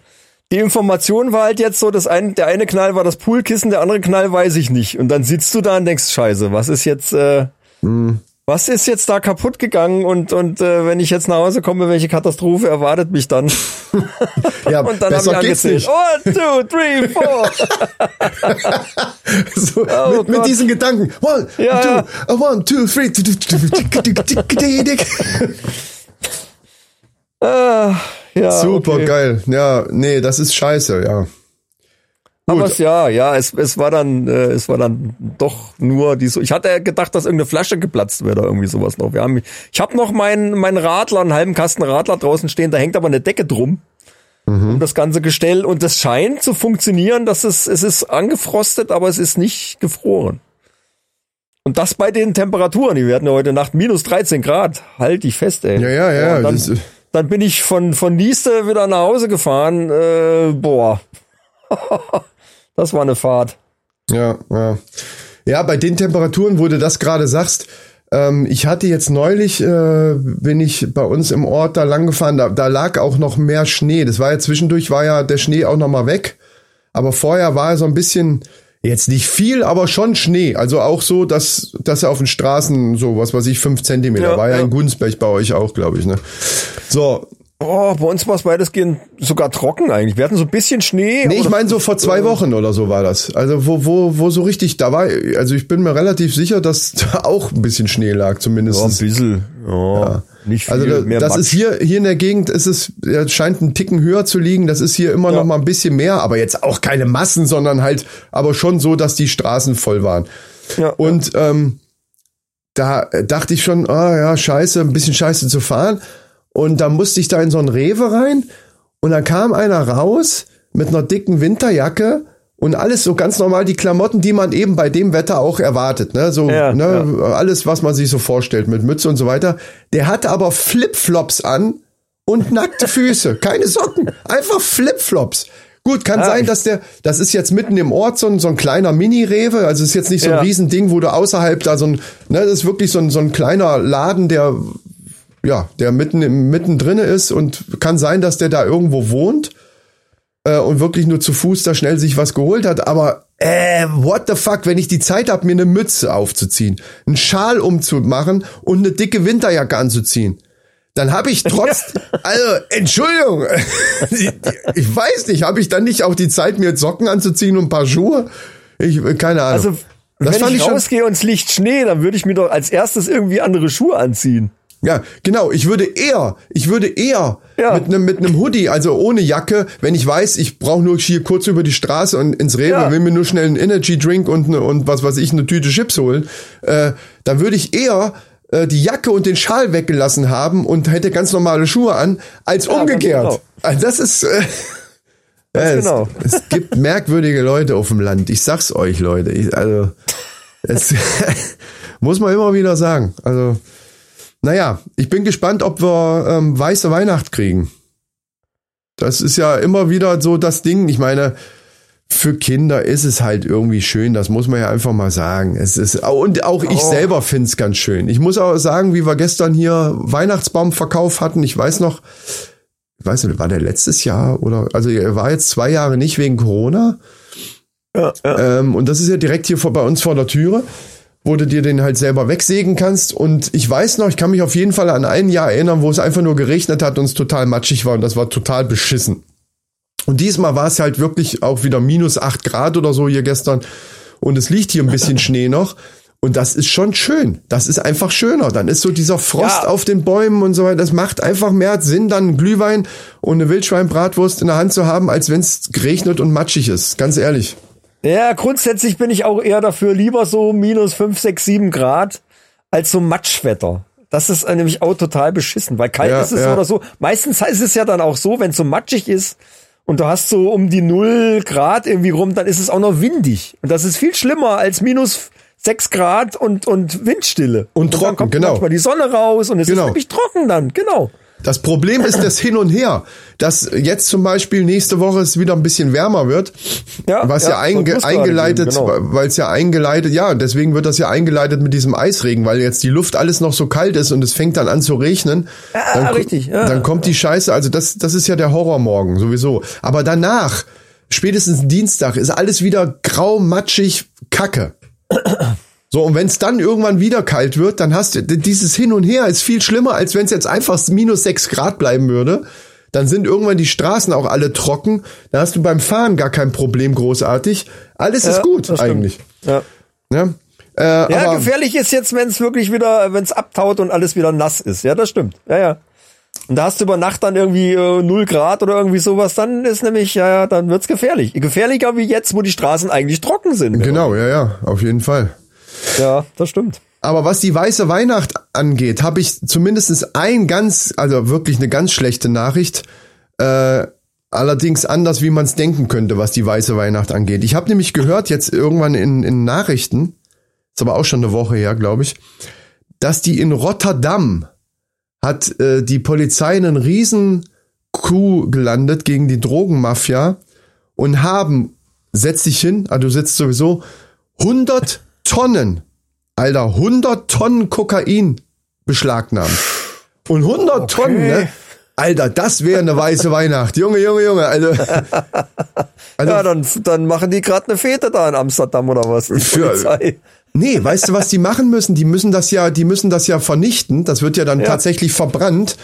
die Information war halt jetzt so, das ein, der eine Knall war das Poolkissen, der andere Knall weiß ich nicht. Und dann sitzt du da und denkst, scheiße, was ist jetzt, äh, Hm. was ist jetzt da kaputt gegangen? Und, und äh, wenn ich jetzt nach Hause komme, welche Katastrophe erwartet mich dann? ja, Und dann habe besser ich geht's angezählt. nicht. One, two, three, four. So, Oh mit, mit diesen Gedanken. One, Ja, two, ja. uh, one, two, three. Ah, ja, Super okay. geil. Ja, nee, das ist scheiße, ja. Aber es, ja, ja, es, es war dann, äh, es war dann doch nur die so. Ich hatte gedacht, dass irgendeine Flasche geplatzt wäre oder irgendwie sowas noch. Wir haben, ich habe noch meinen meinen Radler, einen halben Kasten Radler draußen stehen. Da hängt aber eine Decke drum um das ganze Gestell und es scheint zu funktionieren, dass es es ist angefrostet, aber es ist nicht gefroren. Und das bei den Temperaturen. Wir hatten ja heute Nacht minus 13 Grad. Halt dich fest, ey. Ja, ja, ja. Und dann, bin ich von, von Nieste wieder nach Hause gefahren. Äh, boah. das war eine Fahrt. Ja, ja. Ja, bei den Temperaturen, wo du das gerade sagst, ähm, ich hatte jetzt neulich, äh, bin ich bei uns im Ort da lang gefahren, da, da lag auch noch mehr Schnee. Das war ja zwischendurch, war ja der Schnee auch noch mal weg. Aber vorher war er so ein bisschen, jetzt nicht viel, aber schon Schnee. Also auch so, dass, dass er auf den Straßen so, was weiß ich, fünf Zentimeter, Ja, war ja, ja. in Gunsberg bei euch auch, glaube ich. Ne? So, Oh, bei uns war es weitestgehend sogar trocken eigentlich. Wir hatten so ein bisschen Schnee. Nee, ich meine so vor zwei Wochen oder so war das. Also wo, wo, wo so richtig, da war, also ich bin mir relativ sicher, dass da auch ein bisschen Schnee lag, zumindest. Ja, ein bisschen. Ja, nicht viel. Also da, mehr das Matsch. ist hier, hier in der Gegend ist es, ja, scheint ein Ticken höher zu liegen. Das ist hier immer Ja. noch mal ein bisschen mehr, aber jetzt auch keine Massen, sondern halt, aber schon so, dass die Straßen voll waren. Ja, Und ähm, da dachte ich schon, ah ja, scheiße, ein bisschen scheiße zu fahren. Und da musste ich da in so ein Rewe rein und dann kam einer raus mit einer dicken Winterjacke und alles so ganz normal die Klamotten, die man eben bei dem Wetter auch erwartet, ne? So, Ja, ne, alles, was man sich so vorstellt mit Mütze und so weiter. Der hatte aber Flipflops an und nackte Füße, keine Socken, einfach Flipflops. Gut, kann Ah, sein, dass der, das ist jetzt mitten im Ort so ein, so ein kleiner Mini-Rewe, also ist jetzt nicht so ein Ja. Riesending, wo du außerhalb da so ein, ne, das ist wirklich so ein, so ein kleiner Laden, der, ja, der mitten, im- mitten drinne ist und kann sein, dass der da irgendwo wohnt äh, und wirklich nur zu Fuß da schnell sich was geholt hat, aber äh, what the fuck, wenn ich die Zeit habe, mir eine Mütze aufzuziehen, einen Schal umzumachen und eine dicke Winterjacke anzuziehen, dann habe ich trotz, also Entschuldigung, ich weiß nicht, habe ich dann nicht auch die Zeit, mir Socken anzuziehen und ein paar Schuhe? Ich, keine Ahnung. Also, das wenn ich ich rausgehe und es liegt Schnee, dann würde ich mir doch als erstes irgendwie andere Schuhe anziehen. Ja, genau. Ich würde eher, ich würde eher Ja. mit einem mit einem Hoodie, also ohne Jacke, wenn ich weiß, ich brauche nur hier kurz über die Straße und ins Rewe, Ja. will mir nur schnell einen Energy Drink und ne, und was weiß ich, eine Tüte Chips holen, äh, da würde ich eher äh, die Jacke und den Schal weggelassen haben und hätte ganz normale Schuhe an, als ganz umgekehrt. genau. Also das ist äh, ja, genau. Es, es gibt merkwürdige Leute auf dem Land. Ich sag's euch, Leute. Ich, also es muss man immer wieder sagen. Also naja, ich bin gespannt, ob wir ähm, weiße Weihnacht kriegen. Das ist ja immer wieder so das Ding. Ich meine, für Kinder ist es halt irgendwie schön, das muss man ja einfach mal sagen. Es ist, und auch ich Oh. selber find's ganz schön. Ich muss auch sagen, wie wir gestern hier Weihnachtsbaumverkauf hatten, ich weiß noch, ich weiß nicht, war der letztes Jahr oder, also er war jetzt zwei Jahre nicht wegen Corona. Ja, ja. Ähm, und das ist ja direkt hier vor, bei uns vor der Türe, wo du dir den halt selber wegsägen kannst. Und ich weiß noch, ich kann mich auf jeden Fall an ein Jahr erinnern, wo es einfach nur geregnet hat und es total matschig war und das war total beschissen. Und diesmal war es halt wirklich auch wieder minus acht Grad oder so hier gestern. Und es liegt hier ein bisschen Schnee noch. Und das ist schon schön. Das ist einfach schöner. Dann ist so dieser Frost Ja. auf den Bäumen und so weiter. Das macht einfach mehr Sinn, dann einen Glühwein und eine Wildschweinbratwurst in der Hand zu haben, als wenn es geregnet und matschig ist. Ganz ehrlich. Ja, grundsätzlich bin ich auch eher dafür, lieber so minus 5, 6, 7 Grad als so Matschwetter. Das ist äh, nämlich auch total beschissen, weil kalt Ja, ist es ja. oder so. Meistens ist es ja dann auch so, wenn es so matschig ist und du hast so um die 0 Grad irgendwie rum, dann ist es auch noch windig. Und das ist viel schlimmer als minus 6 Grad und, und Windstille. Und dann trocken, kommt genau. manchmal die Sonne raus und es Genau. ist wirklich trocken dann, genau. Das Problem ist das Hin und Her, dass jetzt zum Beispiel nächste Woche es wieder ein bisschen wärmer wird, Ja, was ja, ja, einge eingeleitet, genau. weil es ja eingeleitet, ja, deswegen wird das ja eingeleitet mit diesem Eisregen, weil jetzt die Luft alles noch so kalt ist und es fängt dann an zu regnen. Ja, dann, ko- richtig, ja. Dann kommt die Scheiße, also das, das ist ja der Horrormorgen sowieso. Aber danach, spätestens Dienstag, ist alles wieder grau, matschig, kacke. So, und wenn es dann irgendwann wieder kalt wird, dann hast du dieses Hin und Her ist viel schlimmer, als wenn es jetzt einfach minus sechs Grad bleiben würde. Dann sind irgendwann die Straßen auch alle trocken. Da hast du beim Fahren gar kein Problem großartig. Alles ist Ja, gut das stimmt. eigentlich. Ja. Ja, äh, Ja, aber gefährlich ist jetzt, wenn es wirklich wieder, wenn es abtaut und alles wieder nass ist. Ja, das stimmt. Ja, ja. Und da hast du über Nacht dann irgendwie äh, 0 Grad oder irgendwie sowas, dann ist nämlich, ja, ja, dann wird's gefährlich. Gefährlicher wie jetzt, wo die Straßen eigentlich trocken sind. genau, ja, ja, auf jeden Fall. Ja, das stimmt. Aber was die weiße Weihnacht angeht, habe ich zumindestens ein ganz, also wirklich eine ganz schlechte Nachricht. Äh, allerdings anders, wie man es denken könnte, was die weiße Weihnacht angeht. Ich habe nämlich gehört, jetzt irgendwann in, in Nachrichten, ist aber auch schon eine Woche her, glaube ich, dass die in Rotterdam hat äh, die Polizei einen riesen Coup gelandet gegen die Drogenmafia und haben, setz dich hin, ah, du sitzt sowieso, 100 Tonnen, Alter, 100 Tonnen Kokain beschlagnahmt. Und 100 Tonnen, ne? Alter, das wäre eine weiße Weihnacht. Junge, Junge, Junge. Also, also Ja, dann, dann machen die gerade eine Fete da in Amsterdam oder was? Die Für- Polizei. Nee, weißt du, was die machen müssen? Die müssen das ja, die müssen das ja vernichten. Das wird ja dann Ja. tatsächlich verbrannt.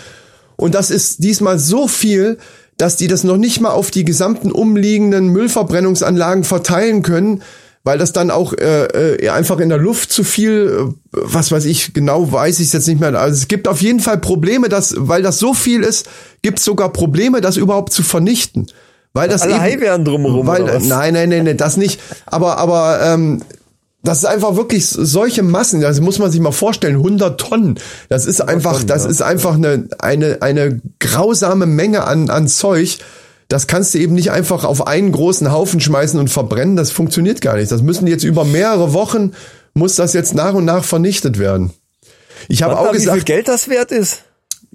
Und das ist diesmal so viel, dass die das noch nicht mal auf die gesamten umliegenden Müllverbrennungsanlagen verteilen können, weil das dann auch äh, äh, einfach in der Luft zu viel, äh, was weiß ich, genau weiß ich jetzt nicht mehr. Also es gibt auf jeden Fall Probleme, dass, weil das so viel ist, gibt es sogar Probleme, das überhaupt zu vernichten. Weil das Alle eben, Haiwären drumherum, Weil, oder was? Nein, nein, nein, nein, das nicht. Aber, aber ähm, das ist einfach wirklich solche Massen, das muss man sich mal vorstellen, 100 Tonnen. Das ist einfach, das ist einfach eine, eine, eine grausame Menge an, an Zeug. Das kannst du eben nicht einfach auf einen großen Haufen schmeißen und verbrennen. Das funktioniert gar nicht. Das müssen jetzt über mehrere Wochen, muss das jetzt nach und nach vernichtet werden. Ich habe auch mal, wie viel gesagt, Geld das wert ist?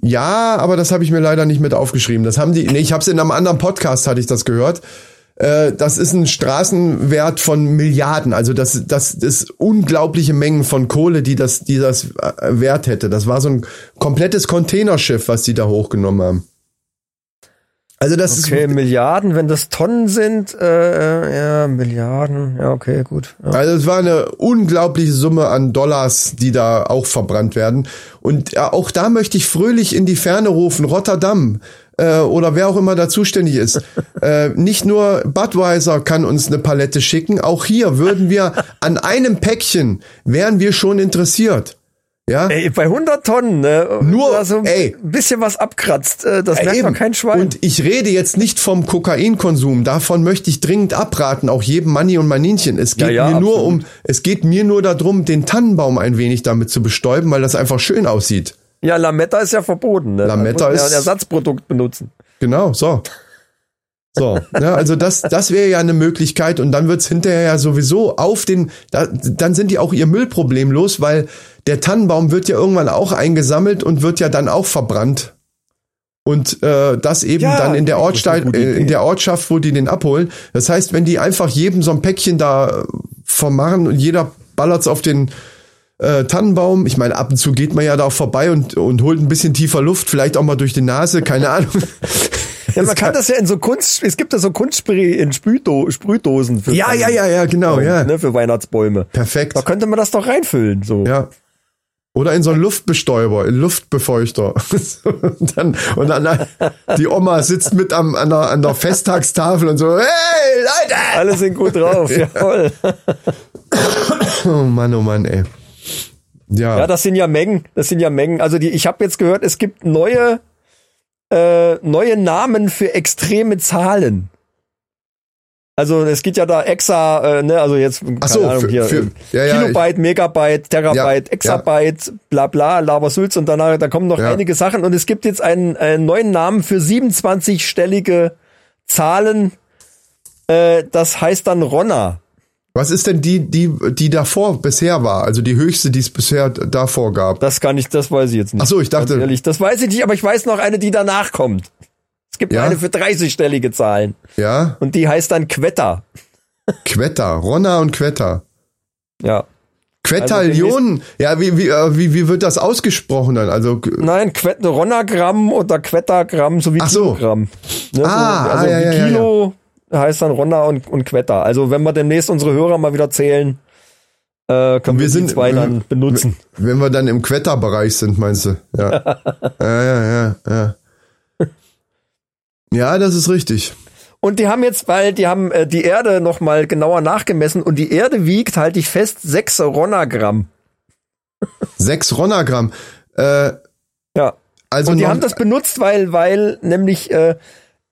ja, aber das habe ich mir leider nicht mit aufgeschrieben. Das haben die, nee, ich habe es in einem anderen Podcast hatte ich das gehört. Äh, Das ist ein Straßenwert von Milliarden. Also das, das ist unglaubliche Mengen von Kohle, die das, die das äh, wert hätte. Das war so ein komplettes Containerschiff, was die da hochgenommen haben. Also das Okay, ist, Milliarden, wenn das Tonnen sind, äh, ja, Milliarden, ja, okay, gut. Ja. also es war eine unglaubliche Summe an Dollars, die da auch verbrannt werden. Und äh, auch da möchte ich fröhlich in die Ferne rufen, Rotterdam äh, oder wer auch immer da zuständig ist. äh, nicht nur Budweiser kann uns eine Palette schicken, auch hier würden wir an einem Päckchen wären wir schon interessiert. Ja, Ey, bei 100 Tonnen, ne, Nur, also ey. ein bisschen was abkratzt, äh, das Ja, merkt eben. kein Schwein. Und ich rede jetzt nicht vom Kokainkonsum. Davon möchte ich dringend abraten, auch jedem Manni und Maninchen. Es geht Ja, ja, mir nur absolut. um, es geht mir nur darum, den Tannenbaum ein wenig damit zu bestäuben, weil das einfach schön aussieht. ja, Lametta ist ja verboten, ne? Lametta man ja ist- ein Ersatzprodukt benutzen. Genau, so. So, ja, also das, das wäre ja eine Möglichkeit und dann wird's hinterher ja sowieso auf den, da, dann sind die auch ihr Müllproblem los, weil der Tannenbaum wird ja irgendwann auch eingesammelt und wird ja dann auch verbrannt. und äh, das eben Ja, dann in der äh, in der Ortschaft, wo die den abholen. Das heißt, wenn die einfach jedem so ein Päckchen da äh, vermachen und jeder ballert's auf den äh, Tannenbaum. Ich meine, ab und zu geht man ja da auch vorbei und, und holt ein bisschen tiefer Luft, vielleicht auch mal durch die Nase, keine Ahnung. Ja, man kann das ja in so Kunst, es gibt ja so Kunstspray in Sprühdo, Sprühdosen für, Ja, ja, ja, ja, genau, ja. ne, für Weihnachtsbäume. Perfekt. Da könnte man das doch reinfüllen, so. Ja. Oder in so einen Luftbestäuber, in Luftbefeuchter. und dann, und dann die Oma sitzt mit am, an, der, an der Festtagstafel und so, hey, Leute! Alle sind gut drauf, jawohl. Oh Mann, oh Mann, ey. Ja, Ja, das sind ja Mengen, das sind ja Mengen. Also die, ich habe jetzt gehört, es gibt neue, äh, neue Namen für extreme Zahlen. Also es geht ja da Exa, äh, ne, also jetzt keine so, Ahnung, für- hier für- äh, ja, ja, Kilobyte, Megabyte, Terabyte, Ja, Exabyte, bla bla, Labersülz und danach da kommen noch einige Sachen und es gibt jetzt einen, einen neuen Namen für 27-stellige Zahlen. Äh, das heißt dann Ronna. Was ist denn die, die, die davor bisher war? Also die höchste, die es bisher davor gab. Das kann ich, das weiß ich jetzt nicht. Ach so, ich dachte- Ganz ehrlich, das weiß ich nicht, aber ich weiß noch eine, die danach kommt. Es gibt Ja? eine für 30-stellige Zahlen Ja? und die heißt dann Quetta. Quetta, Ronna und Quetta. Ja. Quettallionen. Ja, wie, wie, äh, wie, wie wird das ausgesprochen dann? Also, Nein, Quett, Ronnagramm oder Quettagramm sowie Ach so. Kilogramm. Ne, Ah, so, also ah, ja, wie ja, ja, Kilo heißt dann Ronna und, und Quetta. Also wenn wir demnächst unsere Hörer mal wieder zählen, äh, können wir wir, sind- die zwei dann benutzen. wenn wir dann im Quetta-Bereich sind, meinst du? Ja. ja, ja, ja, ja. Ja, das ist richtig. Und die haben jetzt, weil die haben äh, die Erde noch mal genauer nachgemessen und die Erde wiegt, halte ich fest, sechs Ronnagramm. Sechs Ronnagramm. Äh, Ja. also und die haben das benutzt, weil, weil nämlich äh,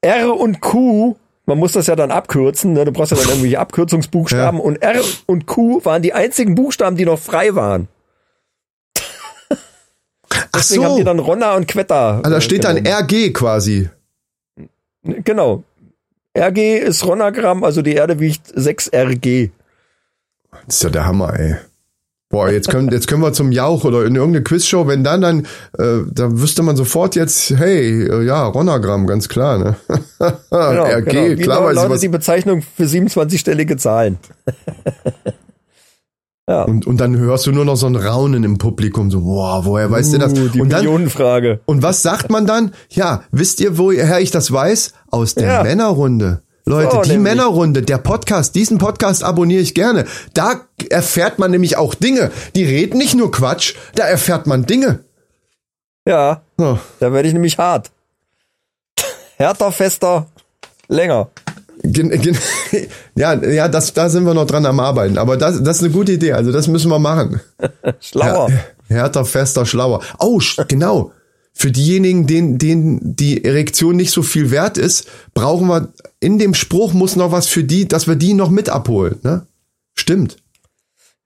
R und Q, man muss das ja dann abkürzen, ne? du brauchst ja dann irgendwelche Abkürzungsbuchstaben und R und Q waren die einzigen Buchstaben, die noch frei waren. ach Deswegen haben die so. dann Ronna und Quetta. Ah, da äh, steht dann genommen. RG quasi. Genau. RG ist Ronnagramm, also die Erde wiegt 6 RG. Das ist ja der Hammer, ey. Boah, jetzt können, jetzt können wir zum Jauch oder in irgendeine Quizshow, wenn dann, dann, äh, da wüsste man sofort jetzt, hey, äh, ja, Ronnagramm, ganz klar, ne? Genau, RG, genau. Wie klar weiß ich lautet was. die Bezeichnung für 27-stellige Zahlen. ja. Und, und dann hörst du nur noch so ein Raunen im Publikum, so, boah, woher weißt du das? Uh, die Und dann, Millionenfrage. und was sagt man dann? Ja, wisst ihr, woher ich das weiß? Aus der Ja. Männerrunde. Leute, So, die nämlich. Männerrunde, der Podcast, diesen Podcast abonniere ich gerne. Da erfährt man nämlich auch Dinge. Die reden nicht nur Quatsch, da erfährt man Dinge. Ja, So. da werde ich nämlich hart. Härter, fester, länger. Gen, gen, ja, ja, das, da sind wir noch dran am Arbeiten. Aber das, das ist eine gute Idee. Also das müssen wir machen. Schlauer. Härter, fester, schlauer. Oh, genau. Für diejenigen, denen, denen die Erektion nicht so viel wert ist, brauchen wir, in dem Spruch muss noch was für die, dass wir die noch mit abholen. Ne? Stimmt.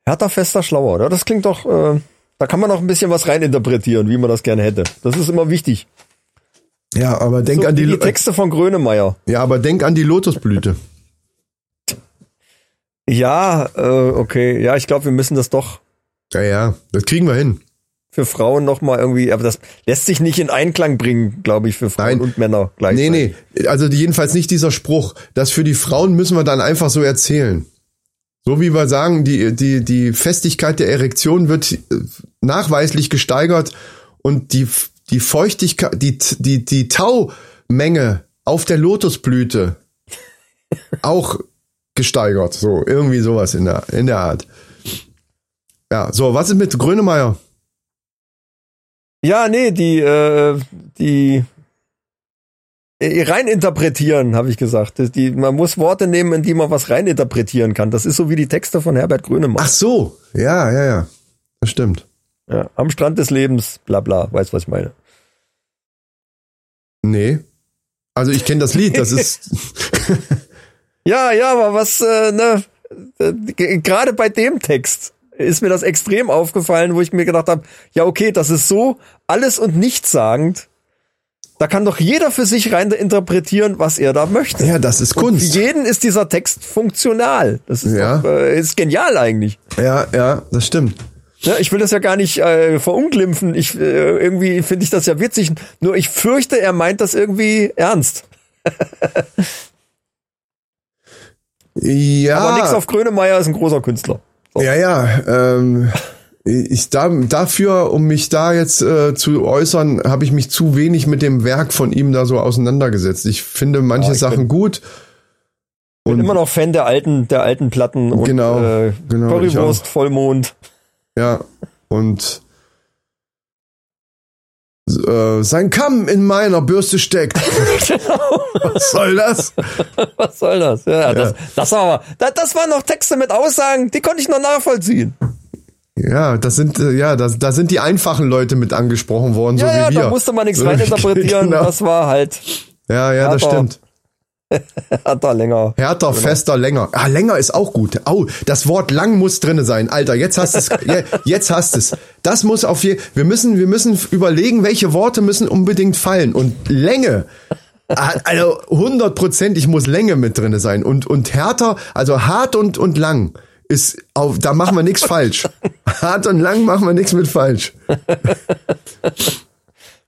Härter, fester, schlauer, oder? Das klingt doch, äh, da kann man noch ein bisschen was reininterpretieren, wie man das gerne hätte. Das ist immer wichtig. Ja, aber denk So, an die, die Texte von Grönemeyer. ja, aber denk an die Lotusblüte. Ja, äh, okay. Ja, ich glaube, wir müssen das doch Ja, ja, das kriegen wir hin. Für Frauen noch mal irgendwie, aber das lässt sich nicht in Einklang bringen, glaube ich, für Frauen Nein. und Männer Nee, gleichzeitig. nee, also jedenfalls nicht dieser Spruch. Das für die Frauen müssen wir dann einfach so erzählen. So wie wir sagen, die, die, die Festigkeit der Erektion wird äh, nachweislich gesteigert und die, die Feuchtigkeit, die, die, die Taumenge auf der Lotusblüte auch gesteigert. So, irgendwie sowas in der, in der Art. Ja, so, was ist mit Grönemeyer? Ja, nee, die, äh, die äh, reininterpretieren, habe ich gesagt. Die, man muss Worte nehmen, in die man was reininterpretieren kann. Das ist so wie die Texte von Herbert Grönemeyer. Ach so, ja, ja, ja. Das stimmt. Ja, am Strand des Lebens, bla bla, weißt was ich meine. Nee. Also ich kenne das Lied, das ist. Ja, ja, aber was, äh, ne, äh, gerade bei dem Text ist mir das extrem aufgefallen, wo ich mir gedacht habe, ja, okay, das ist so alles und nichts sagend. Da kann doch jeder für sich rein interpretieren, was er da möchte. ja, das ist Und Kunst. für jeden ist dieser Text funktional. Das ist, Ja. doch, äh, ist genial eigentlich. Ja, ja, das stimmt. Ja, ich will das ja gar nicht äh, verunglimpfen. Ich äh, irgendwie finde ich das ja witzig. Nur ich fürchte, er meint das irgendwie ernst. Ja. Aber nix auf Grönemeyer ist ein großer Künstler. So. Ja, ja. Ähm, ich da, dafür, um mich da jetzt äh, zu äußern, habe ich mich zu wenig mit dem Werk von ihm da so auseinandergesetzt. Ich finde manche Ja, ich Sachen bin- gut. bin Und immer noch Fan der alten, der alten Platten und Genau, äh, genau, Currywurst, Vollmond. ja, und äh, sein Kamm in meiner Bürste steckt. Was soll das? Was soll das? Ja, Das, das war aber, das, das waren noch Texte mit Aussagen, die konnte ich noch nachvollziehen. Ja, das sind äh, ja, das, da sind die einfachen Leute mit angesprochen worden, so Ja, ja, wie wir. da musste man nichts So, reininterpretieren. genau. Das war halt, Ja, ja, das stimmt. da länger. Härter, fester, länger. Ah, länger ist auch gut. Au, das Wort lang muss drinne sein. Alter, jetzt hast es. je- jetzt hast es. Das muss auf je. Wir müssen, wir müssen überlegen, welche Worte müssen unbedingt fallen. Und Länge. ah, Also hundertprozentig muss Länge mit drinne sein. Und, und härter, also hart und, und lang ist auf, da machen wir nichts falsch. Hart und lang machen wir nichts mit falsch.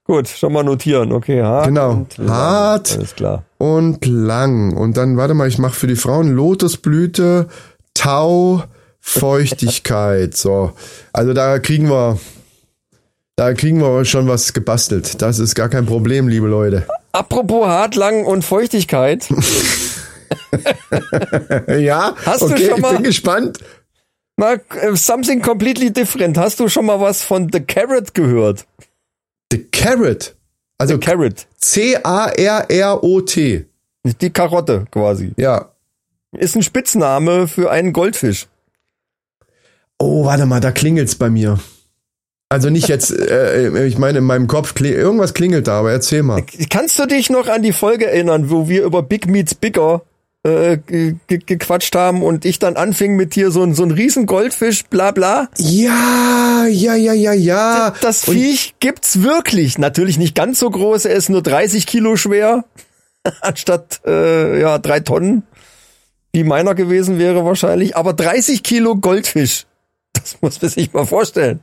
Gut, schon mal notieren. Okay, hart. Genau. und lang. Hart. Alles klar. und lang. Und dann, warte mal, ich mache für die Frauen Lotusblüte, Tau, Feuchtigkeit. So. Also da kriegen wir, da kriegen wir schon was gebastelt. Das ist gar kein Problem, liebe Leute. Apropos hart, lang und Feuchtigkeit. Ja, Hast du okay, schon mal- ich bin gespannt. Mal, äh, something completely different. Hast du schon mal was von The Carrot gehört? The Carrot. Also Carrot. C-A-R-R-O-T. Die Karotte quasi. Ja. Ist ein Spitzname für einen Goldfisch. Oh, warte mal, da klingelt's bei mir. Also nicht jetzt, äh, ich meine, in meinem Kopf, kling, irgendwas klingelt da, aber erzähl mal. Kannst du dich noch an die Folge erinnern, wo wir über Big Meets Bigger äh, ge ge gequatscht haben und ich dann anfing mit dir so ein, so ein riesen Goldfisch, bla bla? Ja, ja, ja, ja, ja. Das Und- Viech gibt's wirklich. Natürlich nicht ganz so groß, er ist nur 30 Kilo schwer, anstatt äh, ja drei Tonnen, wie meiner gewesen wäre wahrscheinlich. Aber 30 Kilo Goldfisch, das muss man sich mal vorstellen.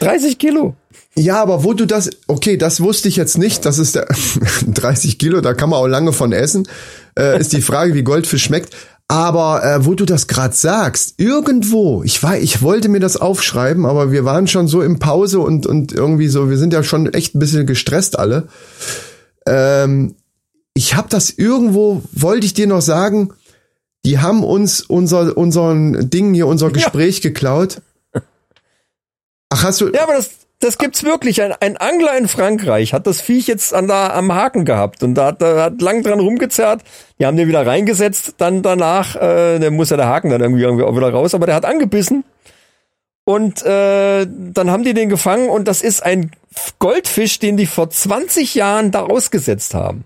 30 Kilo. Ja, aber wo du das, okay, das wusste ich jetzt nicht, das ist der 30 Kilo, da kann man auch lange von essen, äh, ist die Frage, wie Goldfisch schmeckt. Aber äh, wo du das gerade sagst, irgendwo, ich war, ich wollte mir das aufschreiben, aber wir waren schon so im Pause und und irgendwie so, wir sind ja schon echt ein bisschen gestresst alle. Ähm, ich habe das irgendwo, wollte ich dir noch sagen, die haben uns unser unseren Ding hier, unser Gespräch geklaut. Ach, hast du? Ja, aber das, das gibt's wirklich. Ein, ein Angler in Frankreich hat das Viech jetzt an da am Haken gehabt und da hat, da hat lang dran rumgezerrt. Die haben den wieder reingesetzt. Dann danach, äh, der muss ja der Haken dann irgendwie, irgendwie auch wieder raus, aber der hat angebissen. Und äh, dann haben die den gefangen und das ist ein Goldfisch, den die vor 20 Jahren da ausgesetzt haben.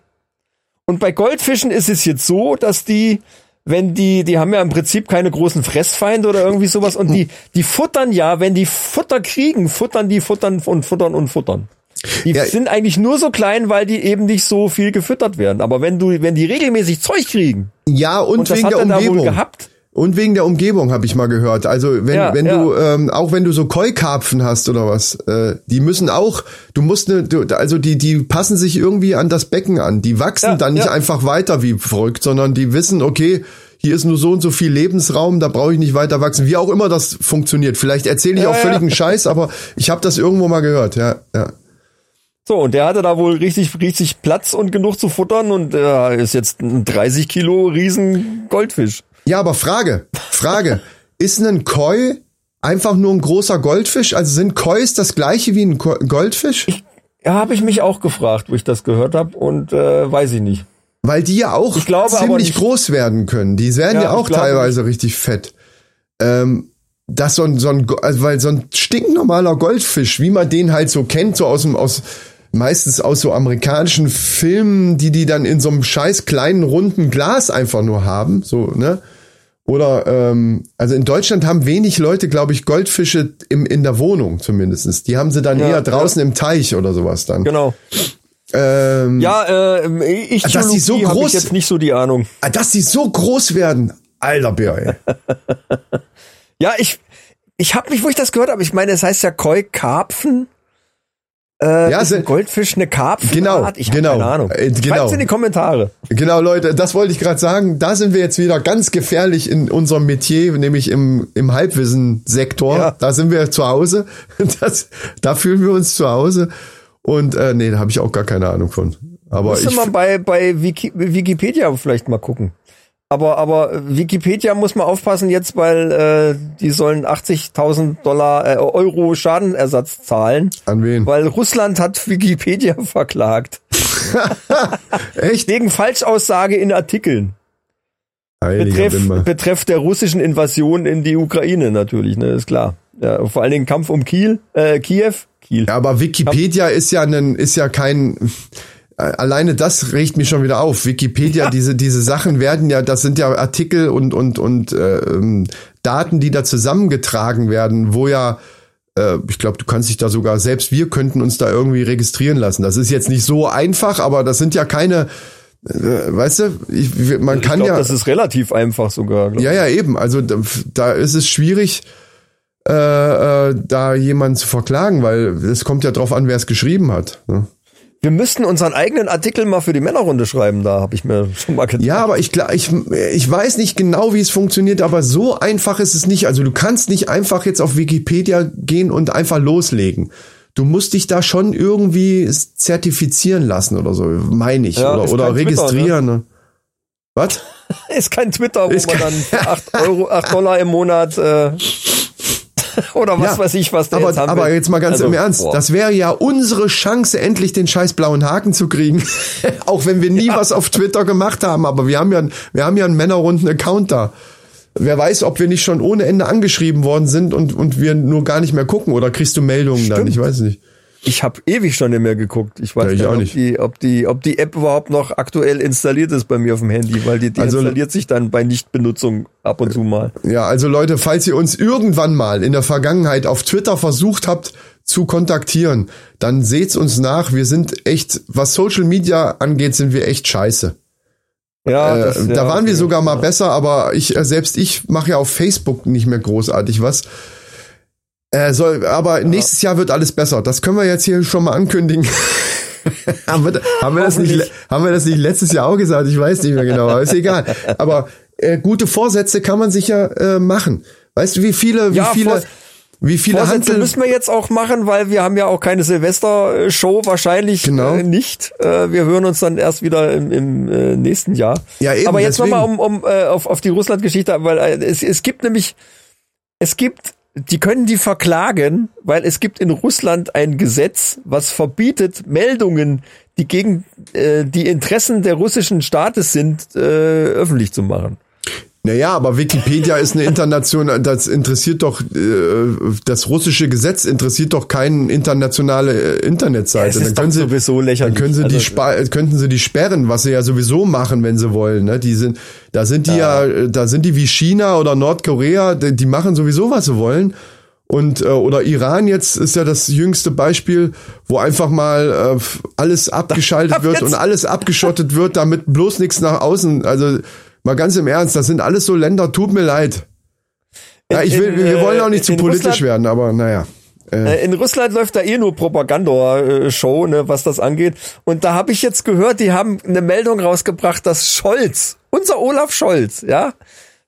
Und bei Goldfischen ist es jetzt so, dass die, wenn die, die haben ja im Prinzip keine großen Fressfeinde oder irgendwie sowas und die, die futtern ja, wenn die Futter kriegen, futtern die, futtern und futtern und futtern. Die Ja. sind eigentlich nur so klein, weil die eben nicht so viel gefüttert werden. Aber wenn du, wenn die regelmäßig Zeug kriegen, Ja, und, und das wegen hat der er da wohl Umgebung. gehabt, Und wegen der Umgebung habe ich mal gehört. Also wenn, Ja, wenn ja. du, ähm, auch wenn du so Keukarpfen hast oder was, äh, die müssen auch, du musst ne, du, also die, die passen sich irgendwie an das Becken an. Die wachsen Ja, dann nicht einfach weiter wie verrückt, sondern die wissen, okay, hier ist nur so und so viel Lebensraum, da brauche ich nicht weiter wachsen. Wie auch immer das funktioniert. Vielleicht erzähle ich auch völligen Scheiß, aber ich habe das irgendwo mal gehört. Ja, ja. So, und der hatte da wohl richtig, richtig Platz und genug zu futtern und äh, ist jetzt ein 30 Kilo riesen Goldfisch. Ja, aber Frage, Frage. ist ein Koi einfach nur ein großer Goldfisch? Also sind Kois das gleiche wie ein Ko- Goldfisch? Ja, habe ich mich auch gefragt, wo ich das gehört habe und äh, weiß ich nicht. Weil die ja auch glaube ziemlich nicht- groß werden können. Die werden Ja, ja, auch teilweise richtig fett. Ähm, das so ein, so ein, also weil so ein stinknormaler Goldfisch, wie man den halt so kennt, so aus dem, aus, meistens aus so amerikanischen Filmen, die die dann in so einem scheiß kleinen runden Glas einfach nur haben, so, ne? Oder, ähm, also in Deutschland haben wenig Leute, glaube ich, Goldfische im, in der Wohnung zumindestens. Die haben sie dann Ja, eher draußen im Teich oder sowas dann. Genau. Ähm, Ja, äh, ich Dass die so hab groß- ich jetzt nicht so die Ahnung. Ah, Dass die so groß werden. Alter Bär. Ja, ich ich habe mich, wo ich das gehört habe, ich meine, es heißt ja Koi-Karpfen. Äh, Ja, ist ein Goldfisch eine Karpfenart? Genau, ich habe genau, keine Ahnung. äh, genau. Schreibt's in die Kommentare. Genau, Leute, das wollte ich gerade sagen. Da sind wir jetzt wieder ganz gefährlich in unserem Metier, nämlich im, im Halbwissen-Sektor. Ja. Da sind wir zu Hause. Das, da fühlen wir uns zu Hause. Und äh, nee, da habe ich auch gar keine Ahnung von. Aber Müsste ich, man bei, bei Wiki, Wikipedia vielleicht mal gucken. Aber, aber Wikipedia muss man aufpassen jetzt, weil äh, die sollen 80.000 Dollar äh, Euro Schadenersatz zahlen, an wen? weil Russland hat Wikipedia verklagt Echt? wegen Falschaussage in Artikeln. Betreff, betreff der russischen Invasion in die Ukraine natürlich, ne, ist klar. Ja, vor allen Dingen Kampf um Kiel, äh, Kiew, Kiel. Ja, aber Wikipedia ist ja ein, ist ja kein, alleine das regt mich schon wieder auf. Wikipedia, diese, diese Sachen werden ja, das sind ja Artikel und, und, und äh, ähm, Daten, die da zusammengetragen werden, wo ja, äh, ich glaube, du kannst dich da sogar, selbst wir könnten uns da irgendwie registrieren lassen. Das ist jetzt nicht so einfach, aber das sind ja keine, äh, weißt du, ich, man ich kann glaube, ja. das ist relativ einfach sogar. glaub Ja, ja, eben. Also da, da ist es schwierig, äh, äh, da jemanden zu verklagen, weil es kommt ja drauf an, wer es geschrieben hat. Ne? Wir müssten unseren eigenen Artikel mal für die Männerrunde schreiben, da habe ich mir schon mal gedacht. Ja, aber ich, ich, ich weiß nicht genau, wie es funktioniert, aber so einfach ist es nicht. Also du kannst nicht einfach jetzt auf Wikipedia gehen und einfach loslegen. Du musst dich da schon irgendwie zertifizieren lassen oder so, meine ich. Ja, oder oder Twitter, registrieren. ne? Was? Ist kein Twitter, wo Ist man dann 8 Euro, 8 Dollar im Monat äh, oder was Ja, weiß ich, was der aber, jetzt haben aber will. jetzt mal ganz Also, im Ernst, boah. das wäre ja unsere Chance, endlich den scheiß blauen Haken zu kriegen. Auch wenn wir nie was auf Twitter gemacht haben, aber wir haben ja, wir haben ja einen männerrunden Account da. Wer weiß, ob wir nicht schon ohne Ende angeschrieben worden sind und, und wir nur gar nicht mehr gucken oder kriegst du Meldungen dann? Stimmt. Ich weiß nicht. Ich habe ewig schon nicht mehr geguckt. Ich weiß Ja, ich gar auch nicht. Ob, die, ob, die, ob die App überhaupt noch aktuell installiert ist bei mir auf dem Handy, weil die, die Also- installiert sich dann bei Nichtbenutzung ab und zu mal. Ja, also Leute, falls ihr uns irgendwann mal in der Vergangenheit auf Twitter versucht habt zu kontaktieren, dann seht's uns nach. Wir sind echt, was Social Media angeht, sind wir echt scheiße. Ja, Äh, das- da ja, waren wir okay. sogar mal besser, aber ich äh, selbst ich mache ja auf Facebook nicht mehr großartig was. Äh, soll, aber nächstes Jahr wird alles besser. Das können wir jetzt hier schon mal ankündigen. haben, wir, haben, wir das nicht, haben wir das nicht letztes Jahr auch gesagt? Ich weiß nicht mehr genau, aber ist egal. Aber äh, gute Vorsätze kann man sich ja äh, machen. Weißt du, wie viele, wie Ja, viele, wie viele Vorsätze Handel, müssen wir jetzt auch machen, weil wir haben ja auch keine Silvester-Show, wahrscheinlich Genau. äh, nicht. Äh, wir hören uns dann erst wieder im, im äh, nächsten Jahr. Ja, eben, Aber jetzt nochmal um, um auf, auf die Russland-Geschichte, weil es, es gibt nämlich, es gibt, die können die verklagen, weil es gibt in Russland ein Gesetz, was verbietet, Meldungen, die gegen äh, die Interessen der russischen Staates sind, äh, öffentlich zu machen. Naja, aber Wikipedia ist eine internationale, das interessiert doch, äh, das russische Gesetz interessiert doch keine internationale äh, Internetseite. ist dann können sie, sowieso lächerlich. Dann können sie die Also- könnten sie die sperren, was sie ja sowieso machen, wenn sie wollen. Ne? Die sind, da sind die ja, äh, da sind die wie China oder Nordkorea, die, die machen sowieso, was sie wollen. Und äh, oder Iran jetzt ist ja das jüngste Beispiel, wo einfach mal äh, alles abgeschaltet wird und alles abgeschottet wird, damit bloß nichts nach außen. Also mal ganz im Ernst, das sind alles so Länder. Tut mir leid. Ja, ich will, in, wir äh, wollen auch nicht zu politisch Russland- werden, aber naja. Äh, Äh, In Russland läuft da eh nur Propaganda-Show, ne, was das angeht. Und da habe ich jetzt gehört, die haben eine Meldung rausgebracht, dass Scholz, unser Olaf Scholz, ja,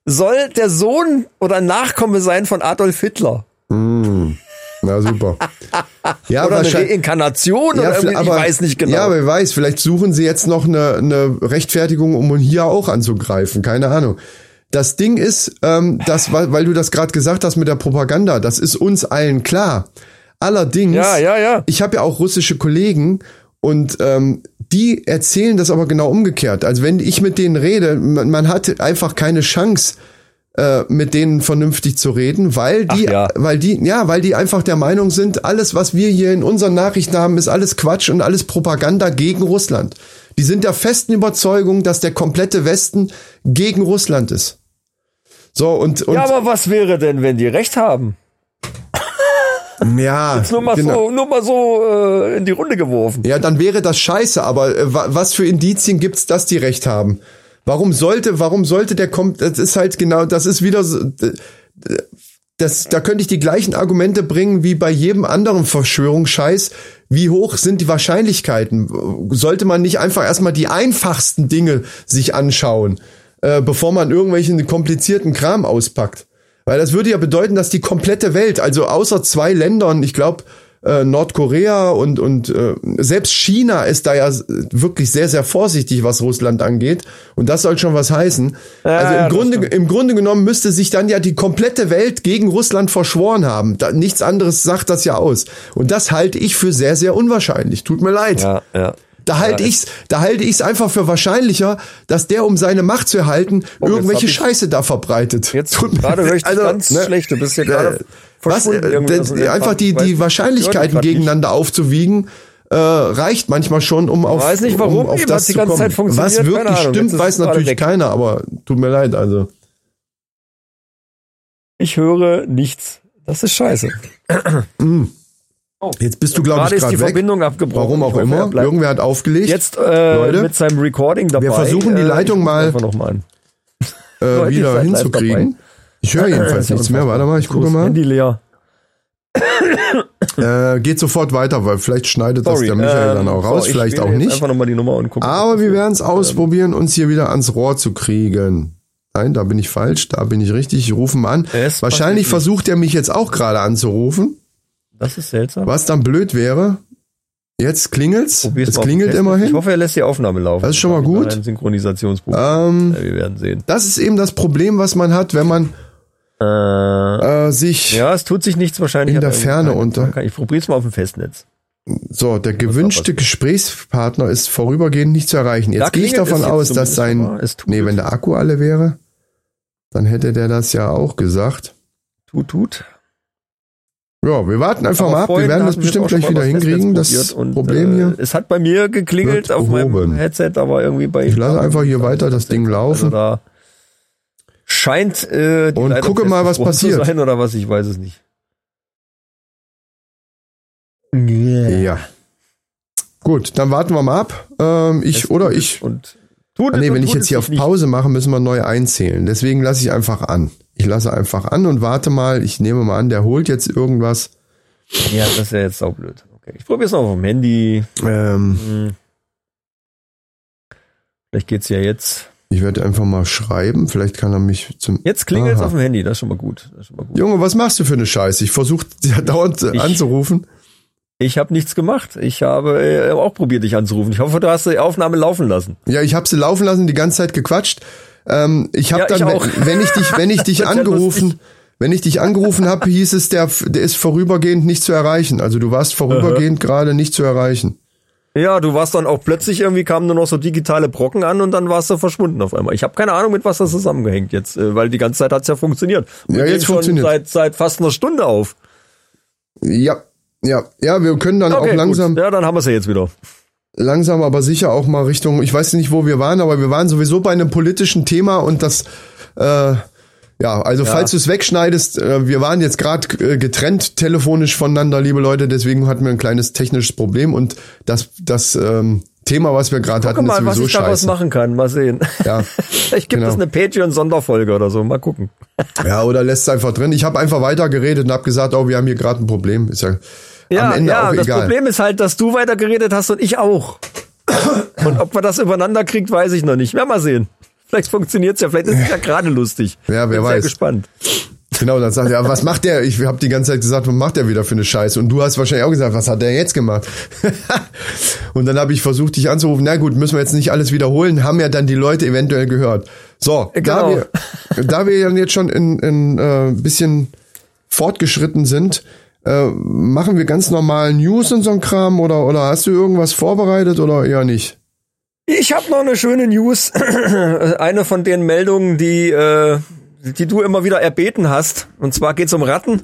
soll der Sohn oder Nachkomme sein von Adolf Hitler. Na super. Ja, Oder eine Reinkarnation oder irgendwie, ich weiß nicht genau. Ja, aber wer weiß, vielleicht suchen sie jetzt noch eine, eine Rechtfertigung, um hier auch anzugreifen. Keine Ahnung. Das Ding ist, ähm, das, weil, weil du das gerade gesagt hast mit der Propaganda, das ist uns allen klar. Allerdings, Ja, ja, ja. ich habe ja auch russische Kollegen und ähm, die erzählen das aber genau umgekehrt. Also wenn ich mit denen rede, man, man hat einfach keine Chance, äh, mit denen vernünftig zu reden, weil die, ja. weil die, ja, weil die einfach der Meinung sind, alles, was wir hier in unseren Nachrichten haben, ist alles Quatsch und alles Propaganda gegen Russland. Die sind der festen Überzeugung, dass der komplette Westen gegen Russland ist. So, und, und ja, aber was wäre denn, wenn die recht haben? ja, Nur mal genau. so, nur mal so äh, in die Runde geworfen. Ja, dann wäre das scheiße, aber äh, wa- was für Indizien gibt's, dass die recht haben? Warum sollte, warum sollte der kommt, das ist halt genau, das ist wieder so, das, da könnte ich die gleichen Argumente bringen wie bei jedem anderen Verschwörungsscheiß. Wie hoch sind die Wahrscheinlichkeiten? Sollte man nicht einfach erstmal die einfachsten Dinge sich anschauen, äh, bevor man irgendwelchen komplizierten Kram auspackt? Weil das würde ja bedeuten, dass die komplette Welt, also außer zwei Ländern, ich glaube, äh, Nordkorea und, und äh, selbst China ist da ja wirklich sehr, sehr vorsichtig, was Russland angeht. Und das soll schon was heißen. Ja, also im, ja, Grunde, stimmt. im Grunde genommen müsste sich dann ja die komplette Welt gegen Russland verschworen haben. Da, nichts anderes sagt das ja aus. Und das halte ich für sehr, sehr unwahrscheinlich. Tut mir leid. Ja, ja. Da halte Ja, ich's, da halte ich's einfach für wahrscheinlicher, dass der, um seine Macht zu erhalten, Oh, irgendwelche Scheiße da verbreitet. Jetzt Tut mir gerade höre ich also, ganz ne, schlecht. Du bist hier äh, gerade was, äh, aus dem einfach die, die nicht, Wahrscheinlichkeiten gegeneinander aufzuwiegen, äh, reicht manchmal schon, um auf, weiß nicht, warum, um auf das zu ganze kommen. Zeit funktioniert, Was wirklich stimmt, weiß natürlich weg. keiner, aber tut mir leid, also. Ich höre nichts. Das ist scheiße. Jetzt bist du, glaube ich, gerade weg. Verbindung abgebrochen. Warum auch hoffe, er immer. Irgendwer hat aufgelegt. Jetzt äh, Leute, mit seinem Recording dabei. wir versuchen die äh, Leitung mal- mal äh, Leute, wieder hinzukriegen. Ich höre jedenfalls nichts mehr. Warte mal, ich gucke mal. Handy leer. Äh, geht sofort weiter, weil vielleicht schneidet das Sorry. der Michael ähm, dann auch raus, so, ich vielleicht auch nicht. Gucken. Aber wir werden es ausprobieren, uns hier wieder ans Rohr zu kriegen. Nein, da bin ich falsch, da bin ich richtig. Ich rufe mal an. Es Wahrscheinlich versucht er mich jetzt auch gerade anzurufen, Das ist seltsam. was dann blöd wäre. Jetzt klingelt's. Probier's Es klingelt immerhin. Ich hoffe, er lässt die Aufnahme laufen. Das ist schon mal gut. Ein Synchronisationsprogramm. Ähm, Ja, wir werden sehen. das ist eben das Problem, was man hat, wenn man Äh, äh, sich ja, es tut sich nichts wahrscheinlich. in der Ferne unter- Ich probier's mal auf dem Festnetz. so der gewünschte Gesprächspartner ist vorübergehend nicht zu erreichen. Da Jetzt gehe ich davon aus, dass sein nee, wenn der Akku alle wäre, dann hätte der das ja auch gesagt. Tut, tut. Ja, wir warten einfach Aber mal ab. Wir werden das bestimmt gleich wieder hinkriegen. Das und, Problem äh, hier. Es hat bei mir geklingelt auf meinem. Headset, aber irgendwie bei. Ich lasse einfach hier weiter das Ding laufen. Also da scheint äh, die Und Leitung gucke mal, was passiert. Zu sein oder was, ich weiß es nicht. Ja. Gut, dann warten wir mal ab. Ähm, ich Es oder ich. Und tut Ah, nee, und wenn ich jetzt hier auf nicht. Pause mache, müssen wir neu einzählen. Deswegen lasse ich einfach an. Ich lasse einfach an und warte mal. Ich nehme mal an, der holt jetzt irgendwas. Ja, das ist ja jetzt saublöd. Okay, ich probiere es noch auf dem Handy. Ähm, Hm. Vielleicht geht's ja jetzt. ich werde einfach mal schreiben. Vielleicht kann er mich zum. Jetzt klingelt es auf dem Handy, das ist schon mal gut. Das ist schon mal gut. Junge, was machst du für eine Scheiße? Ich versuche ja dauernd Ich- anzurufen. Ich habe nichts gemacht. Ich habe äh, auch probiert, dich anzurufen. Ich hoffe, du hast die Aufnahme laufen lassen. Ja, ich habe sie laufen lassen, die ganze Zeit gequatscht. Ähm, ich habe Ja, dann, ich wenn, wenn ich dich, wenn ich dich angerufen, wenn ich dich angerufen habe, hieß es, der, der ist vorübergehend nicht zu erreichen. Also du warst vorübergehend gerade nicht zu erreichen. Ja, du warst dann auch plötzlich irgendwie kamen nur noch so digitale Brocken an und dann warst du verschwunden auf einmal. Ich habe keine Ahnung, mit was das zusammengehängt jetzt, äh, weil die ganze Zeit hat's ja funktioniert. Wir Ja, jetzt funktioniert. Seit, seit fast einer Stunde auf. Ja, ja, ja, wir können dann Okay, auch langsam, Gut. Ja, dann haben wir ja jetzt wieder. Langsam, aber sicher auch mal Richtung, ich weiß nicht, wo wir waren, aber wir waren sowieso bei einem politischen Thema und das, äh, ja, also falls du es wegschneidest, äh, wir waren jetzt gerade äh, getrennt telefonisch voneinander, liebe Leute, deswegen hatten wir ein kleines technisches Problem und das, das ähm, Thema, was wir gerade hatten, ist mal, was sowieso ich daraus machen kann. Mal sehen. Ja, Vielleicht gibt Genau. es eine Patreon-Sonderfolge oder so. Mal gucken. ja, oder lässt es einfach drin. Ich habe einfach weitergeredet und habe gesagt, oh, wir haben hier gerade ein Problem. Ist ja, Ja, am Ende ja, auch das egal. Problem ist halt, dass du weiter geredet hast und ich auch. und ob man das übereinander kriegt, weiß ich noch nicht. Werden wir sehen. Vielleicht funktioniert's ja, vielleicht ist es ja gerade lustig. Ja, wer Bin weiß. Sehr gespannt. Genau, dann sagt er, was macht der? Ich habe die ganze Zeit gesagt, was macht der wieder für eine Scheiße? Und du hast wahrscheinlich auch gesagt, was hat der jetzt gemacht? und dann habe ich versucht, dich anzurufen. Na gut, müssen wir jetzt nicht alles wiederholen, haben ja dann die Leute eventuell gehört. So, da, Genau. wir, da wir dann jetzt schon in ein äh, bisschen fortgeschritten sind, äh, machen wir ganz normal News und so ein Kram oder, oder hast du irgendwas vorbereitet oder eher nicht? Ich habe noch eine schöne News. eine von den Meldungen, die, äh, die du immer wieder erbeten hast. Und zwar geht's um Ratten.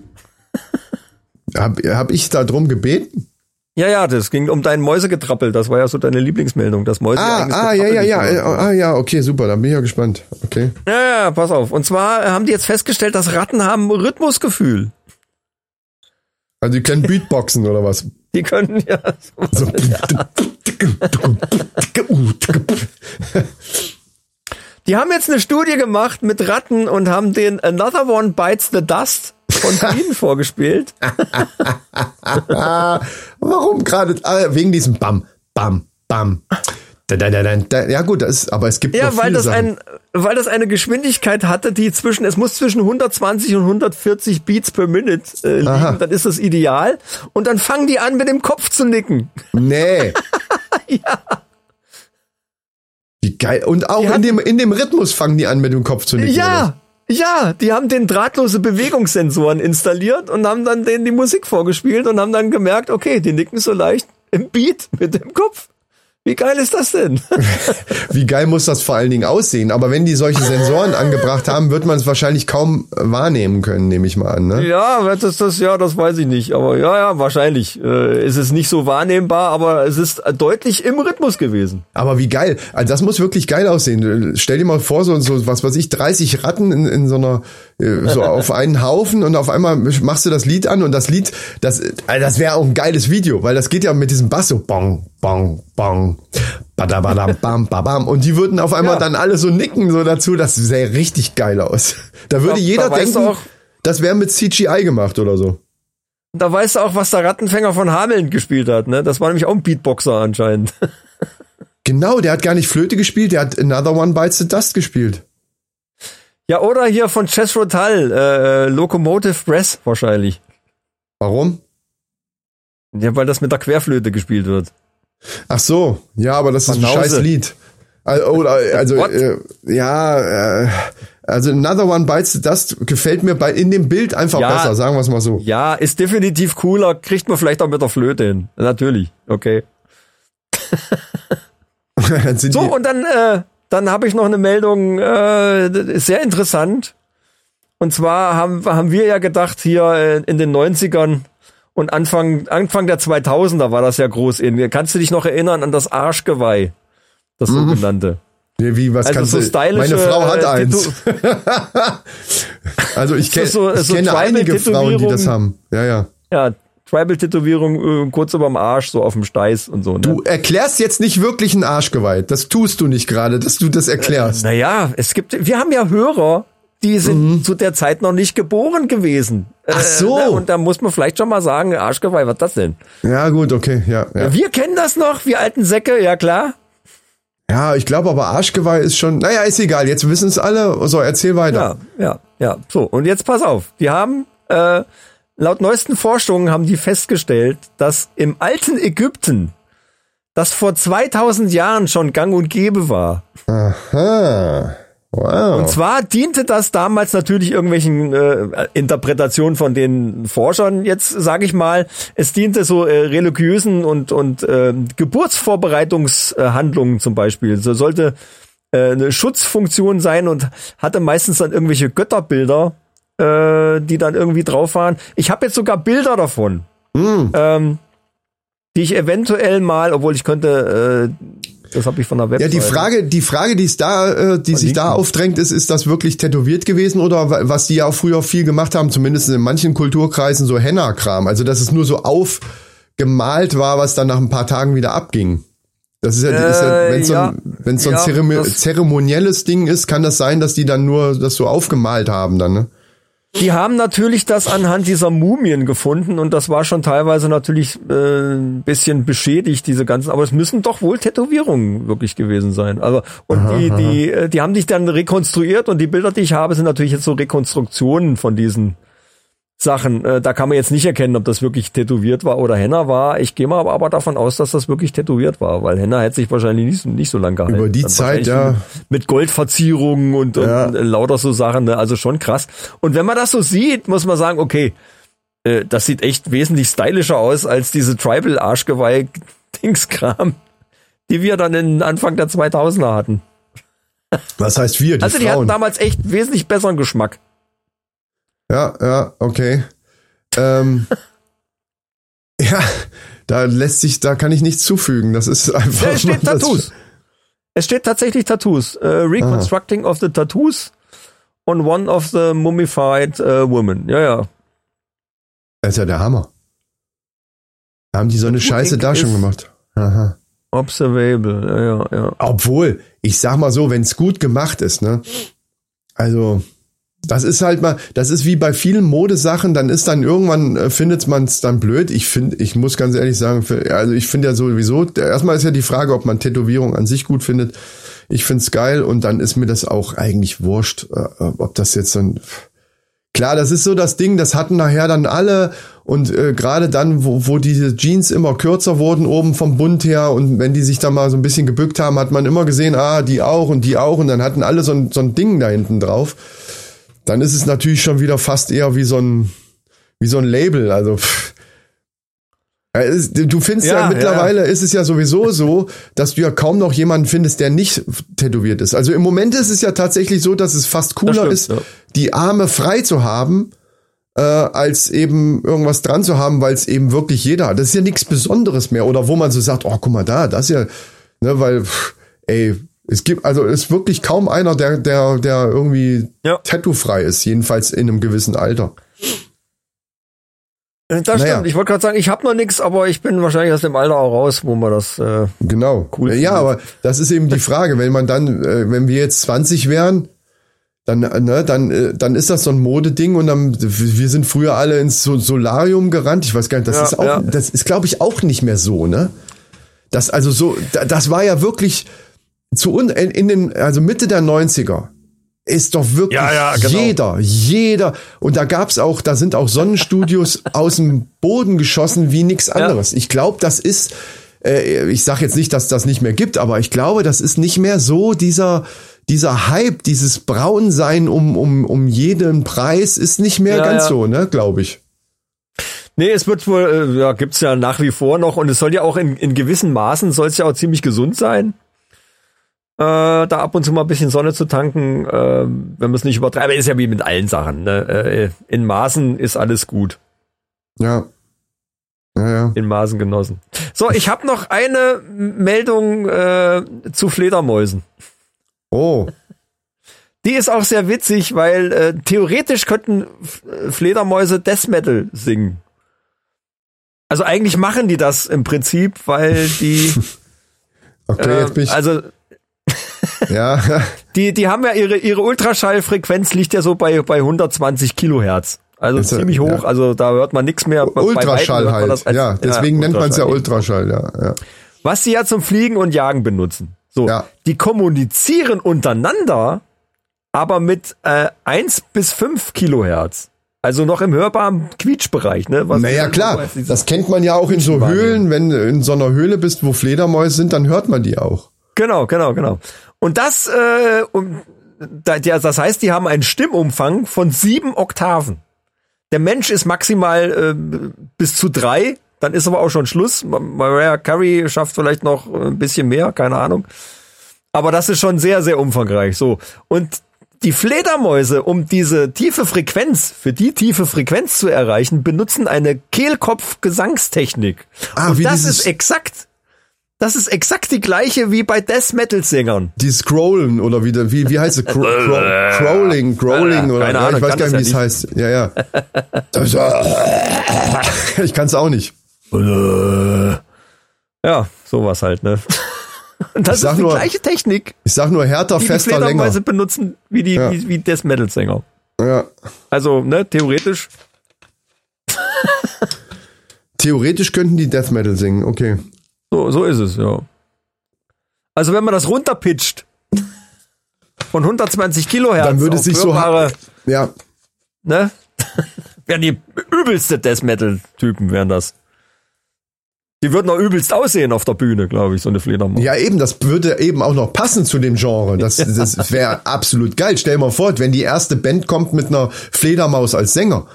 Hab, hab ich da drum gebeten? Ja, ja, das ging um dein Mäusegetrappel. Das war ja so deine Lieblingsmeldung, das Mäuse. Ah, ah, ja, ja, ja, ah, ja, okay, super, dann bin ich ja gespannt. Okay. Ja, ja, pass auf. Und zwar haben die jetzt festgestellt, dass Ratten haben Rhythmusgefühl. Also die können Beatboxen oder was? Die können ja so So. Die haben jetzt eine Studie gemacht mit Ratten und haben den Another One Bites the Dust von Queen vorgespielt. Warum gerade? Ah, wegen diesem Bam, Bam, Bam. Ja gut, das ist, aber es gibt Ja, weil das Sachen. ein, weil das eine Geschwindigkeit hatte, die zwischen, es muss zwischen 120 und 140 Beats per Minute äh, liegen, Aha. dann ist das ideal. Und dann fangen die an, mit dem Kopf zu nicken. Nee. ja. Wie geil. Und auch Die in dem, in dem Rhythmus fangen die an, mit dem Kopf zu nicken. Ja, ja, die haben den drahtlose Bewegungssensoren installiert und haben dann denen die Musik vorgespielt und haben dann gemerkt, okay, die nicken so leicht im Beat mit dem Kopf. Wie geil ist das denn? Wie geil muss das vor allen Dingen aussehen? Aber wenn die solche Sensoren angebracht haben, wird man es wahrscheinlich kaum äh, wahrnehmen können, nehme ich mal an. Ne? ja, wird das das, ja, das weiß ich nicht. Aber ja, ja, wahrscheinlich äh, ist es nicht so wahrnehmbar, aber es ist deutlich im Rhythmus gewesen. Aber wie geil. Also das muss wirklich geil aussehen. Stell dir mal vor, so, so was weiß ich, 30 Ratten in, in so einer, äh, so auf einen Haufen und auf einmal machst du das Lied an und das Lied, das, also das wäre auch ein geiles Video, weil das geht ja mit diesem Bass so bong, bong, badabadam, bam, babam. Und die würden auf einmal Ja. dann alle so nicken so dazu. Das sähe richtig geil aus. Da würde Da- jeder da denken, auch- das wäre mit CGI gemacht oder so. Da weißt du auch, was der Rattenfänger von Hameln gespielt hat, ne? Das war nämlich auch ein Beatboxer anscheinend. Genau, der hat gar nicht Flöte gespielt, der hat Another One Bites the Dust gespielt. Ja, oder hier von Chess Rotal, äh, Locomotive Breath wahrscheinlich. Warum? Ja, weil das mit der Querflöte gespielt wird. Ach so, ja, aber das ist ein Banause. scheiß Lied. Also, oder, also What? äh, ja, äh, also Another One Bites the Dust gefällt mir bei in dem Bild einfach Ja. besser, sagen wir es mal so. Ja, ist definitiv cooler, kriegt man vielleicht auch mit der Flöte hin. Natürlich, okay. So, und dann, äh, dann habe ich noch eine Meldung, äh, sehr interessant. Und zwar haben, haben wir ja gedacht, hier äh, in den 90ern und Anfang, Anfang der 2000er war das ja groß in. Kannst du dich noch erinnern an das Arschgeweih? Das sogenannte. nee, wie was Also kannst so stylische, Meine Frau hat äh, eins. also ich kenne so- ich so kenne einige Frauen, die das haben. Ja, ja. Ja, Tribal-Tätowierung äh, kurz überm Arsch, so auf dem Steiß und so. Ne? Du erklärst jetzt nicht wirklich ein Arschgeweih. Das tust du nicht gerade, dass du das erklärst. Naja, es gibt, wir haben ja Hörer, die sind zu der Zeit noch nicht geboren gewesen. Ach so. ne, und da muss man vielleicht schon mal sagen, Arschgeweih, was das denn? Ja, gut, okay, ja. Ja, Wir kennen das noch, wir alten Säcke, ja klar. ja ich glaube aber Arschgeweih ist schon. Naja, ist egal, jetzt wissen es alle. So, erzähl weiter. Ja, ja, ja. So, und jetzt pass auf. Die haben, äh, laut neuesten Forschungen haben die festgestellt, dass im alten Ägypten, das vor 2000 Jahren schon gang und gäbe war, Aha. Wow. Und zwar diente das damals natürlich irgendwelchen äh, Interpretationen von den Forschern. Jetzt sage ich mal, es diente so äh, religiösen und und äh, Geburtsvorbereitungshandlungen zum Beispiel. So sollte äh, eine Schutzfunktion sein und hatte meistens dann irgendwelche Götterbilder, äh, die dann irgendwie drauf waren. Ich habe jetzt sogar Bilder davon. Ähm, die ich eventuell mal, obwohl ich könnte, äh, das habe ich von der Ja, Webseite. die Frage, die Frage, die es da, äh, die sich da aufdrängt, ist, ist das wirklich tätowiert gewesen oder wa- was die ja auch früher viel gemacht haben, zumindest in manchen Kulturkreisen so Henna-Kram, also dass es nur so aufgemalt war, was dann nach ein paar Tagen wieder abging. Das ist ja, ist ja wenn es so ja. ein, wenn's so ein Ja, zeremonielles Ding ist, kann das sein, dass die dann nur das so aufgemalt haben dann, ne? Die haben natürlich das anhand dieser Mumien gefunden und das war schon teilweise natürlich äh, ein bisschen beschädigt, diese ganzen, aber es müssen doch wohl Tätowierungen wirklich gewesen sein. Also und die, die, äh, die haben dich dann rekonstruiert und die Bilder, die ich habe, sind natürlich jetzt so Rekonstruktionen von diesen Sachen. Äh, da kann man jetzt nicht erkennen, ob das wirklich tätowiert war oder Henna war. Ich gehe mal aber, aber davon aus, dass das wirklich tätowiert war, weil Henna hätte sich wahrscheinlich nicht, nicht so lange gehalten. Über die Dann Zeit, ja. Mit Goldverzierungen und, Ja. und äh, lauter so Sachen, ne? also schon krass. Und wenn man das so sieht, muss man sagen, okay, äh, das sieht echt wesentlich stylischer aus als diese Tribal-Arschgeweih-Dingskram, die wir dann in Anfang der 2000er hatten. Was heißt wir, die also die hatten Frauen? damals echt wesentlich besseren Geschmack. Ja, ja, okay. Ähm, ja, da lässt sich, da kann ich nichts zufügen. Das ist einfach. Ja, es steht Tattoos. Es steht tatsächlich Tattoos. Äh, Reconstructing of the Tattoos on one of the mummified äh, women. Ja, ja. Das ist ja der Hammer. Da haben die so eine Tattoo Scheiße Ink da schon gemacht. Aha. Observable. Ja, ja, ja. Obwohl, ich sag mal so, wenn es gut gemacht ist, ne? Also, Das ist halt mal, das ist wie bei vielen Modesachen, dann ist dann irgendwann, äh, findet man es dann blöd. Ich finde, ich muss ganz ehrlich sagen, also ich finde ja sowieso, erstmal ist ja die Frage, ob man Tätowierung an sich gut findet. Ich find's geil und dann ist mir das auch eigentlich wurscht, äh, ob das jetzt dann. Klar, das ist so das Ding, das hatten nachher dann alle und äh, gerade dann, wo, wo diese Jeans immer kürzer wurden oben vom Bund her und wenn die sich da mal so ein bisschen gebückt haben, hat man immer gesehen, ah, die auch und die auch und dann hatten alle so ein, so ein Ding da hinten drauf. Dann ist es natürlich schon wieder fast eher wie so ein, wie so ein Label, also pff. Ja, Du findest ja, Ja, mittlerweile ist es ja sowieso so, dass du ja kaum noch jemanden findest, der nicht tätowiert ist. Also im Moment ist es ja tatsächlich so, dass es fast cooler stimmt, ist, ja. die Arme frei zu haben, äh, als eben irgendwas dran zu haben, weil es eben wirklich jeder hat. Das ist ja nichts Besonderes mehr. Oder wo man so sagt, oh, guck mal da, das ist ja, ne, weil, pff, ey, es gibt, also es ist wirklich kaum einer, der, der, der irgendwie Ja. tattoo-frei ist, jedenfalls in einem gewissen Alter. Äh, Das Naja. stimmt. Ich wollte gerade sagen, ich habe noch nichts, aber ich bin wahrscheinlich aus dem Alter auch raus, wo man das. Äh, Genau. Cool ja, findet. aber das ist eben die Frage, wenn man dann, äh, wenn wir jetzt 20 wären, dann, äh, ne, dann, äh, dann ist das so ein Modeding und dann, wir sind früher alle ins so Solarium gerannt. Ich weiß gar nicht, das Ja, ist auch, ja. das ist, glaube ich, auch nicht mehr so, ne? Das, also so, da- das war ja wirklich zu un, in, in den, also Mitte der 90er ist doch wirklich Ja, ja, genau. jeder, jeder. Und da gab's auch, da sind auch Sonnenstudios aus dem Boden geschossen wie nix anderes. Ich glaube, das ist, äh, ich sage jetzt nicht, dass das nicht mehr gibt, aber ich glaube, das ist nicht mehr so dieser dieser Hype, dieses Braunsein um um um jeden Preis ist nicht mehr Ja, ganz ja. so, ne, glaube ich. nee, es wird wohl, äh, ja, gibt's ja nach wie vor noch und es soll ja auch in, in gewissen Maßen soll es ja auch ziemlich gesund sein. Äh, da ab und zu mal ein bisschen Sonne zu tanken, äh, wenn man es nicht übertreibt. Aber ist ja wie mit allen Sachen. Ne? Äh, in Maßen ist alles gut. Ja. Ja, ja. In Maßen genossen. So, ich habe noch eine Meldung äh, zu Fledermäusen. Oh, Die ist auch sehr witzig, weil äh, theoretisch könnten Fledermäuse Death Metal singen. Also eigentlich machen die das im Prinzip, weil die, okay, äh, jetzt bin ich also ja, die, die haben ja ihre ihre Ultraschallfrequenz liegt ja so bei bei 120 Kilohertz. Also Ist ja- ziemlich hoch. ja. Also da hört man nichts mehr. Ultraschall halt. das als- ja, deswegen nennt man es ja Ultraschall. Ja, ja. Was sie ja zum Fliegen und Jagen benutzen. So, Ja. die kommunizieren untereinander, aber mit äh, 1 bis 5 Kilohertz. Also noch im hörbaren Quietschbereich, ne? Was Naja, klar, was diese- das kennt man ja auch in so Höhlen. Wenn du in so einer Höhle bist, wo Fledermäuse sind, dann hört man die auch. Genau, genau, genau. Und das, äh, das heißt, die haben einen Stimmumfang von sieben Oktaven. Der Mensch ist maximal äh, bis zu drei, dann ist aber auch schon Schluss. Ma- Mariah Carey schafft vielleicht noch ein bisschen mehr, keine Ahnung. Aber das ist schon sehr, sehr umfangreich. So. Und die Fledermäuse, um diese tiefe Frequenz, für die tiefe Frequenz zu erreichen, benutzen eine Kehlkopf-Gesangstechnik. Ah, Und wie das dieses- ist exakt, das ist exakt die gleiche wie bei Death Metal Sängern. Die Scrollen oder wie, wie, wie heißt es? Cro Cro Crawling, Crawling oder Keine ja, Ahnung, ich weiß gar nicht, wie es ja heißt. Ja, ja. Äh, ich kann es auch nicht. Ja, sowas halt, ne? Und das ist die nur- gleiche Technik, Ich sag nur härter, die die fester, länger. Fledermäuse benutzen, wie die, Ja. wie, wie Death Metal Sänger. Ja. Also, ne, theoretisch. Theoretisch könnten die Death Metal singen, okay. So, so ist es, ja. Also, wenn man das runterpitcht, von 120 Kilohertz, Dann würde es sich so Ja, ne? wären die übelste Death Metal Typen, wären das. Die würden auch übelst aussehen auf der Bühne, glaube ich, so eine Fledermaus. Ja, eben, das würde eben auch noch passen zu dem Genre. Das, das wäre absolut geil. Stell dir mal vor, wenn die erste Band kommt mit einer Fledermaus als Sänger.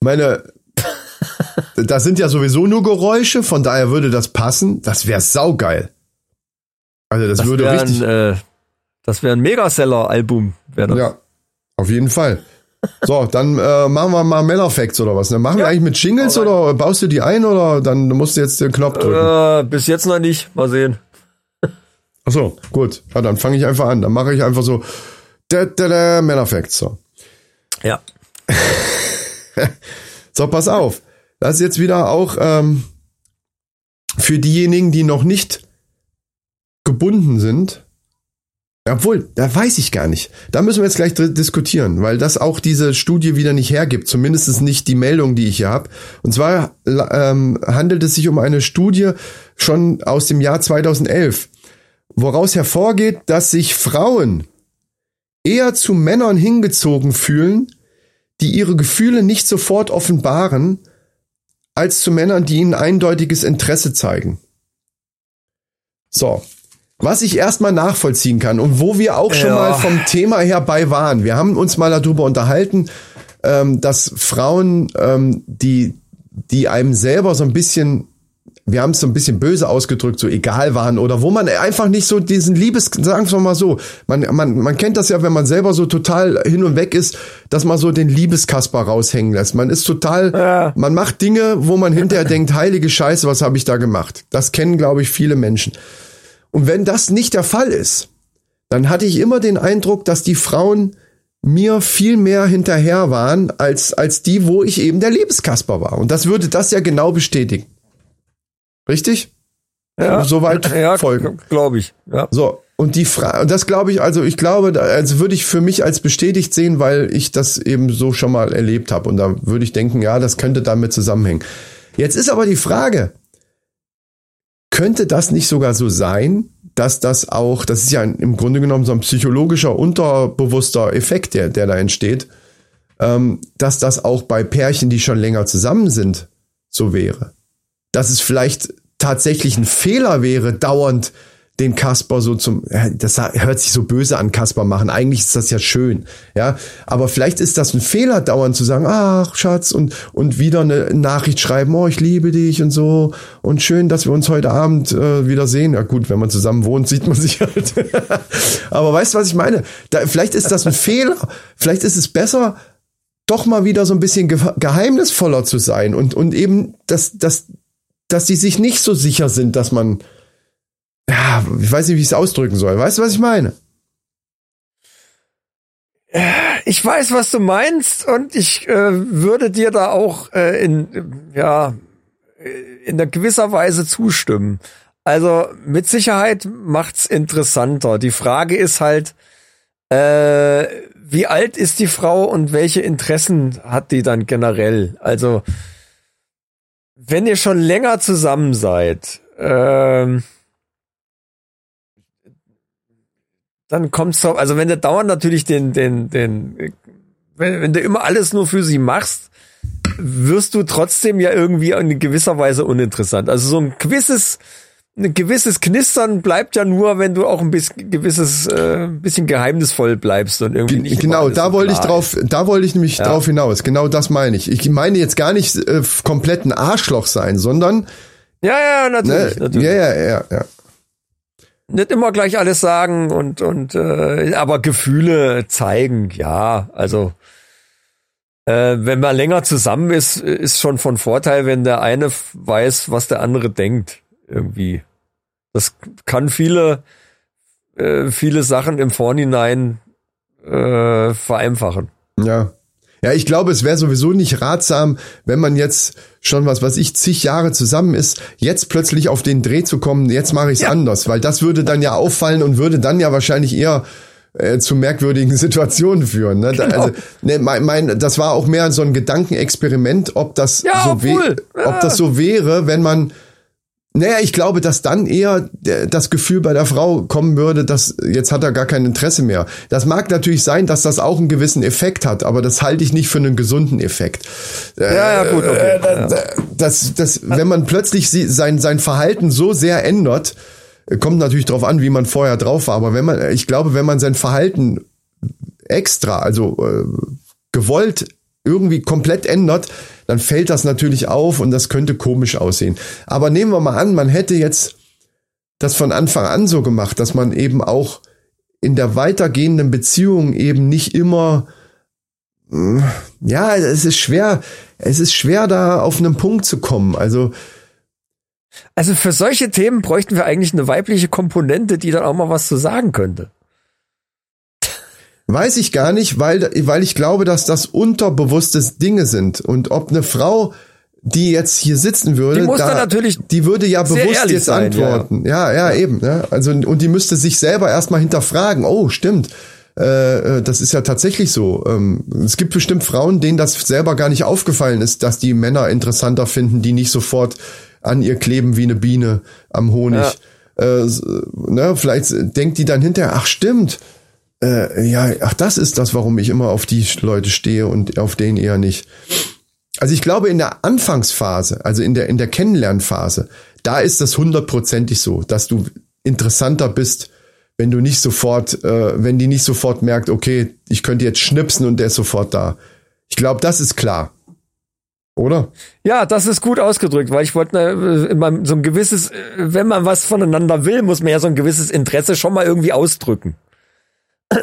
Ich meine, da sind ja sowieso nur Geräusche, von daher würde das passen. Das wäre saugeil. Also das, Das würde wäre richtig. ein, äh, das wäre ein Megaseller-Album, wäre das. ja, auf jeden Fall. So, dann äh, machen wir mal Meller Facts oder was. Ne? Machen wir Ja. eigentlich mit Jingles oder baust du die ein oder dann musst du jetzt den Knopf drücken? Äh, bis jetzt noch nicht. Mal sehen. Ach so, gut. Ja, dann fange ich einfach an. Dann mache ich einfach so da, da, da, Meller Facts. So. Ja. So, pass auf. Das ist jetzt wieder auch ähm, für diejenigen, die noch nicht gebunden sind. Obwohl, da weiß ich gar nicht. Da müssen wir jetzt gleich diskutieren, weil das auch diese Studie wieder nicht hergibt. Zumindest nicht die Meldung, die ich hier habe. Und zwar ähm, handelt es sich um eine Studie schon aus dem Jahr 2011, woraus hervorgeht, dass sich Frauen eher zu Männern hingezogen fühlen, die ihre Gefühle nicht sofort offenbaren, als zu Männern, die ihnen eindeutiges Interesse zeigen. So. Was ich erstmal nachvollziehen kann und wo wir auch schon Ja. mal vom Thema her bei waren. Wir haben uns mal darüber unterhalten, ähm, dass Frauen, ähm, die, die einem selber so ein bisschen, wir haben es so ein bisschen böse ausgedrückt, so egal waren oder wo man einfach nicht so diesen Liebes, sagen wir mal so, man, man, man kennt das ja, wenn man selber so total hin und weg ist, dass man so den Liebeskasper raushängen lässt. Man ist total, Ja. man macht Dinge, wo man hinterher denkt, heilige Scheiße, was habe ich da gemacht? Das kennen, glaube ich, viele Menschen. Und wenn das nicht der Fall ist, dann hatte ich immer den Eindruck, dass die Frauen mir viel mehr hinterher waren, als, als die, wo ich eben der Liebeskasper war. Und das würde das ja genau bestätigen. Richtig? Ja, Soweit ja, folgen. glaube ich. Ja. So, und die Frage, das glaube ich, also ich glaube, also würde ich für mich als bestätigt sehen, weil ich das eben so schon mal erlebt habe. Und da würde ich denken, ja, das könnte damit zusammenhängen. Jetzt ist aber die Frage, könnte das nicht sogar so sein, dass das auch, das ist ja im Grunde genommen so ein psychologischer, unterbewusster Effekt, der, der da entsteht, ähm, dass das auch bei Pärchen, die schon länger zusammen sind, so wäre. Dass es vielleicht tatsächlich ein Fehler wäre, dauernd den Kasper so zum, das hört sich so böse an, Kasper machen. Eigentlich ist das ja schön, ja. Aber vielleicht ist das ein Fehler, dauernd zu sagen, ach, Schatz, und, und wieder eine Nachricht schreiben, oh, ich liebe dich und so. Und schön, dass wir uns heute Abend äh, wieder sehen. Ja gut, wenn man zusammen wohnt, sieht man sich halt. Aber weißt du, was ich meine? Da, vielleicht ist das ein Fehler. Vielleicht ist es besser, doch mal wieder so ein bisschen ge geheimnisvoller zu sein und, und eben, dass, dass, dass die sich nicht so sicher sind, dass man, ja, ich weiß nicht, wie ich es ausdrücken soll. Weißt du, was ich meine? Ich weiß, was du meinst und ich äh, würde dir da auch äh, in ja äh, in einer gewisser Weise zustimmen. Also mit Sicherheit macht's interessanter. Die Frage ist halt, äh, wie alt ist die Frau und welche Interessen hat die dann generell? Also wenn ihr schon länger zusammen seid, ähm, dann kommt's drauf, also wenn du dauernd natürlich den, den, den, wenn, wenn du immer alles nur für sie machst, wirst du trotzdem ja irgendwie in gewisser Weise uninteressant. Also so ein gewisses, ein gewisses Knistern bleibt ja nur, wenn du auch ein bisschen gewisses, äh, bisschen geheimnisvoll bleibst und irgendwie nicht. Genau, da wollte ich drauf, da wollte ich nämlich Ja. drauf hinaus. Genau das meine ich. Ich meine jetzt gar nicht äh, komplett ein Arschloch sein, sondern Ja, ja, ne, natürlich. natürlich. ja, ja, ja, ja. Nicht immer gleich alles sagen und, und äh, aber Gefühle zeigen, ja. Also äh, wenn man länger zusammen ist, ist schon von Vorteil, wenn der eine weiß, was der andere denkt. Irgendwie. Das kann viele, äh, viele Sachen im Vorhinein äh, vereinfachen. Ja. Ja, ich glaube, es wäre sowieso nicht ratsam, wenn man jetzt schon was, was ich zig Jahre zusammen ist, jetzt plötzlich auf den Dreh zu kommen, jetzt mache ich es Ja. anders, weil das würde dann ja auffallen und würde dann ja wahrscheinlich eher äh, zu merkwürdigen Situationen führen. Ne? Genau. Also, ne, mein, mein, das war auch mehr so ein Gedankenexperiment, ob das Ja, so obwohl, ob das so wäre, wenn man naja, ich glaube, dass dann eher der- das Gefühl bei der Frau kommen würde, dass jetzt hat er gar kein Interesse mehr. Das mag natürlich sein, dass das auch einen gewissen Effekt hat, aber das halte ich nicht für einen gesunden Effekt. Ja, ja, gut, okay. Ja. Das, das, wenn man plötzlich sein, sein Verhalten so sehr ändert, kommt natürlich drauf an, wie man vorher drauf war, aber wenn man, ich glaube, wenn man sein Verhalten extra, also äh, gewollt irgendwie komplett ändert, dann fällt das natürlich auf und das könnte komisch aussehen. Aber nehmen wir mal an, man hätte jetzt das von Anfang an so gemacht, dass man eben auch in der weitergehenden Beziehung eben nicht immer mm, ja, es ist schwer, es ist schwer da auf einen Punkt zu kommen. Also Also für solche Themen bräuchten wir eigentlich eine weibliche Komponente, die dann auch mal was zu sagen könnte. Weiß ich gar nicht, weil, weil ich glaube, dass das unterbewusste Dinge sind. Und ob eine Frau die jetzt hier sitzen würde, Die muss da, natürlich die würde ja bewusst jetzt sein, ja, ja. antworten. Ja, ja, eben. Ja. Also und die müsste sich selber erstmal hinterfragen. Oh, stimmt. Äh, äh, das ist ja tatsächlich so. Ähm, es gibt bestimmt Frauen, denen das selber gar nicht aufgefallen ist, dass die Männer interessanter finden, die nicht sofort an ihr kleben wie eine Biene am Honig. Äh, s- ne, vielleicht denkt die dann hinterher, ach stimmt, äh, ja, ach das ist das, warum ich immer auf die Leute stehe und auf den eher nicht. Also ich glaube in der Anfangsphase, also in der in der Kennenlernphase, da ist das hundertprozentig so, dass du interessanter bist, wenn du nicht sofort, äh, wenn die nicht sofort merkt, okay, ich könnte jetzt schnipsen und der ist sofort da. Ich glaube, das ist klar, oder? Ja, das ist gut ausgedrückt, weil ich wollte immer so ein gewisses, äh, wenn man was voneinander will, muss man ja so ein gewisses Interesse schon mal irgendwie ausdrücken.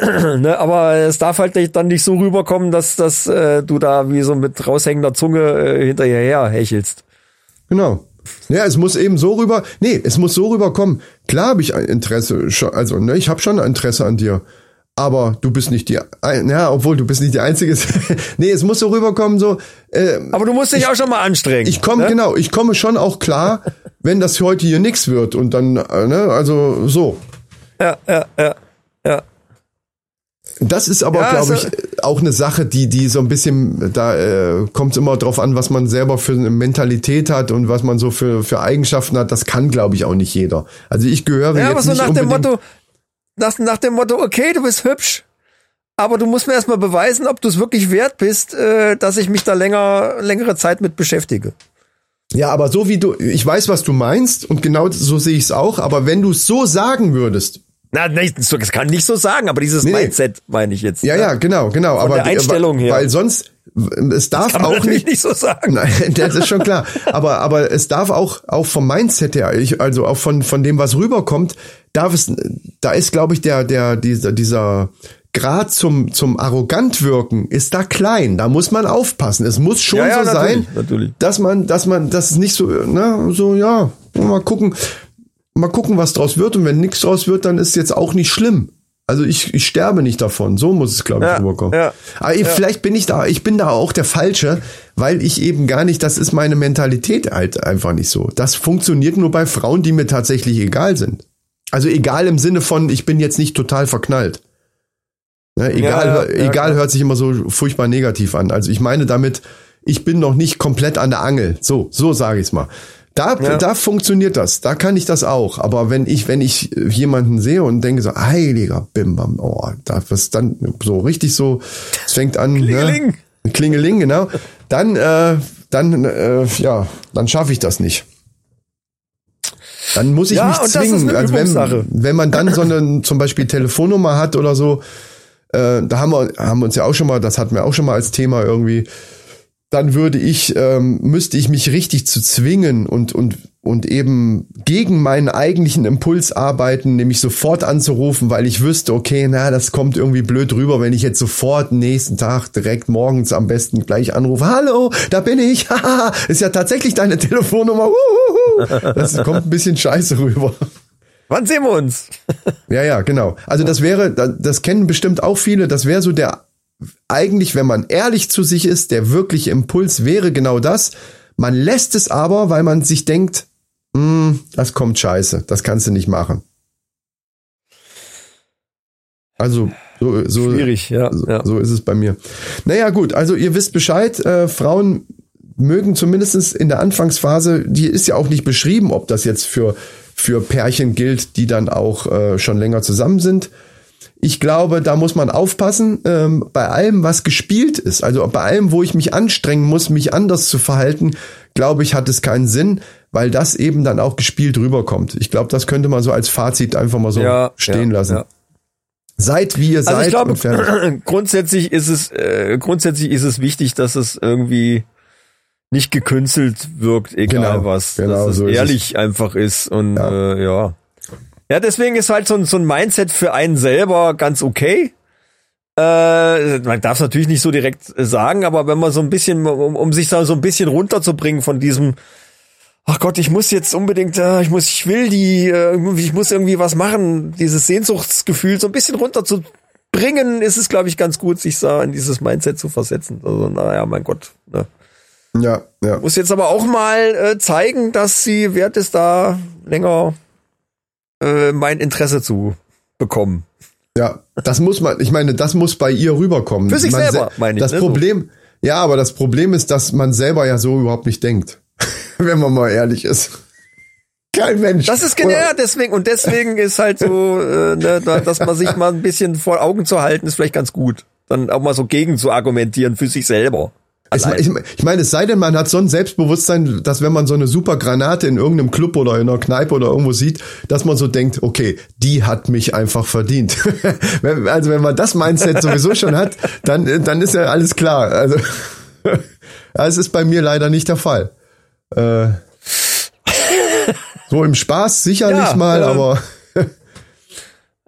ne, aber es darf halt nicht, dann nicht so rüberkommen, dass, dass äh, du da wie so mit raushängender Zunge äh, hinterher hechelst. Genau. Ja, es muss eben so rüber. Nee, es muss so rüberkommen. Klar habe ich ein Interesse, also ne, ich habe schon ein Interesse an dir. Aber du bist nicht die, ja, obwohl du bist nicht die Einzige. nee, es muss so rüberkommen, so. Äh, Aber du musst dich auch schon mal anstrengen. ich komme ne? genau, ich komme schon auch klar, wenn das heute hier nix wird und dann, äh, ne, also so. Ja, ja, ja, ja. Das ist aber, Ja, glaube also- ich, auch eine Sache, die, die so ein bisschen, da äh, kommt es immer drauf an, was man selber für eine Mentalität hat und was man so für, für Eigenschaften hat. Das kann, glaube ich, auch nicht jeder. Also ich gehöre Ja, jetzt aber so nicht nach dem. Motto, nach, nach dem Motto, okay, du bist hübsch, aber du musst mir erstmal beweisen, ob du es wirklich wert bist, äh, dass ich mich da länger, längere Zeit mit beschäftige. Ja, aber so wie du, ich weiß, was du meinst und genau so sehe ich es auch. Aber wenn du es so sagen würdest, Na, nicht, das kann nicht so sagen, aber dieses Nee. Mindset meine ich jetzt. ja, ne? ja, genau, genau. aber der Einstellung weil, her. weil sonst es darf auch nicht nicht so sagen. Nein, das ist schon klar. Aber, aber es darf auch, auch vom Mindset her, ich, also auch von, von dem, was rüberkommt, darf es, da ist, glaube ich, der, der, dieser, dieser Grad zum, zum arrogant wirken ist da klein. Da muss man aufpassen. Es muss schon Ja, ja, so natürlich, sein, natürlich. dass man, dass man, dass es nicht so, ne, so, ja, mal gucken, mal gucken, was draus wird. Und wenn nichts draus wird, dann ist jetzt auch nicht schlimm. Also ich, ich sterbe nicht davon. So muss es, glaube ich, Ja, rüberkommen. ja, Aber ich, vielleicht bin ich da, ich bin da auch der Falsche, weil ich eben gar nicht, das ist meine Mentalität halt einfach nicht so. Das funktioniert nur bei Frauen, die mir tatsächlich egal sind. Also egal im Sinne von, ich bin jetzt nicht total verknallt. Ne, egal, Ja, ja, ja, egal klar. hört sich immer so furchtbar negativ an. Also ich meine damit, ich bin noch nicht komplett an der Angel. So, so sage ich's mal. Da, Ja. da funktioniert das. Da kann ich das auch. Aber wenn ich, wenn ich jemanden sehe und denke so, heiliger Bimbam, oh, da was dann so richtig so, es fängt an, Klingeling. Ne? Klingeling, genau. Dann, äh, dann, äh, ja, dann schaffe ich das nicht. Dann muss ich Ja, mich zwingen. Also wenn, wenn man dann so eine zum Beispiel Telefonnummer hat oder so, äh, da haben wir, haben wir uns ja auch schon mal, das hatten wir auch schon mal als Thema irgendwie, dann würde ich, ähm, müsste ich mich richtig zu zwingen und, und, und eben gegen meinen eigentlichen Impuls arbeiten, nämlich sofort anzurufen, weil ich wüsste, okay, na, das kommt irgendwie blöd rüber, wenn ich jetzt sofort nächsten Tag direkt morgens am besten gleich anrufe. Hallo, da bin ich. Haha, ist ja tatsächlich deine Telefonnummer. Uhuhu. Das kommt ein bisschen scheiße rüber. Wann sehen wir uns? Ja, ja, genau. Also das wäre, das- das kennen bestimmt auch viele, das wäre so der, eigentlich, wenn man ehrlich zu sich ist, der wirkliche Impuls wäre genau das. Man lässt es aber, weil man sich denkt, "Hm, das kommt scheiße, das kannst du nicht machen. Also, so, so, Schwierig, ja, so, ja. so ist es bei mir. Naja, gut, also ihr wisst Bescheid, äh, Frauen mögen zumindestens in der Anfangsphase, die ist ja auch nicht beschrieben, ob das jetzt für, für Pärchen gilt, die dann auch äh, schon länger zusammen sind. Ich glaube, da muss man aufpassen, ähm, bei allem, was gespielt ist, also bei allem, wo ich mich anstrengen muss, mich anders zu verhalten, glaube ich, hat es keinen Sinn, weil das eben dann auch gespielt rüberkommt. Ich glaube, das könnte man so als Fazit einfach mal so Ja, stehen ja, lassen. ja. Seid wie ihr Also seid ich glaube, grundsätzlich ist es, äh, grundsätzlich ist es wichtig, dass es irgendwie nicht gekünstelt wirkt, egal Genau, was. genau, dass es so ehrlich einfach ist und Ja. Äh, ja. Ja, deswegen ist halt so ein, so ein Mindset für einen selber ganz okay. Äh, man darf es natürlich nicht so direkt sagen, aber wenn man so ein bisschen, um, um sich da so ein bisschen runterzubringen von diesem, ach Gott, ich muss jetzt unbedingt, äh, ich muss, ich will die, äh, ich muss irgendwie was machen, dieses Sehnsuchtsgefühl so ein bisschen runterzubringen, ist es, glaube ich, ganz gut, sich da in dieses Mindset zu versetzen. Also, naja, mein Gott. Ne? Ja, ja. Muss jetzt aber auch mal äh, zeigen, dass sie wert ist, da länger äh, mein Interesse zu bekommen. Ja, das muss man, ich meine, das muss bei ihr rüberkommen. Für sich man selber, se- meine ich, Das ne. Problem, ja, aber das Problem ist, dass man selber ja so überhaupt nicht denkt. Wenn man mal ehrlich ist. Kein Mensch. Das ist genau deswegen und deswegen ist halt so, äh, ne, da- dass man sich mal ein bisschen vor Augen zu halten, ist vielleicht ganz gut. Dann auch mal so gegen zu argumentieren für sich selber. Allein. ich, ich meine, es sei denn, man hat so ein Selbstbewusstsein, dass wenn man so eine super Granate in irgendeinem Club oder in einer Kneipe oder irgendwo sieht, dass man so denkt, okay, die hat mich einfach verdient. Also wenn man das Mindset sowieso schon hat, dann, dann ist ja alles klar. Also es ist bei mir leider nicht der Fall. Äh, so im Spaß sicherlich Ja, mal, äh, aber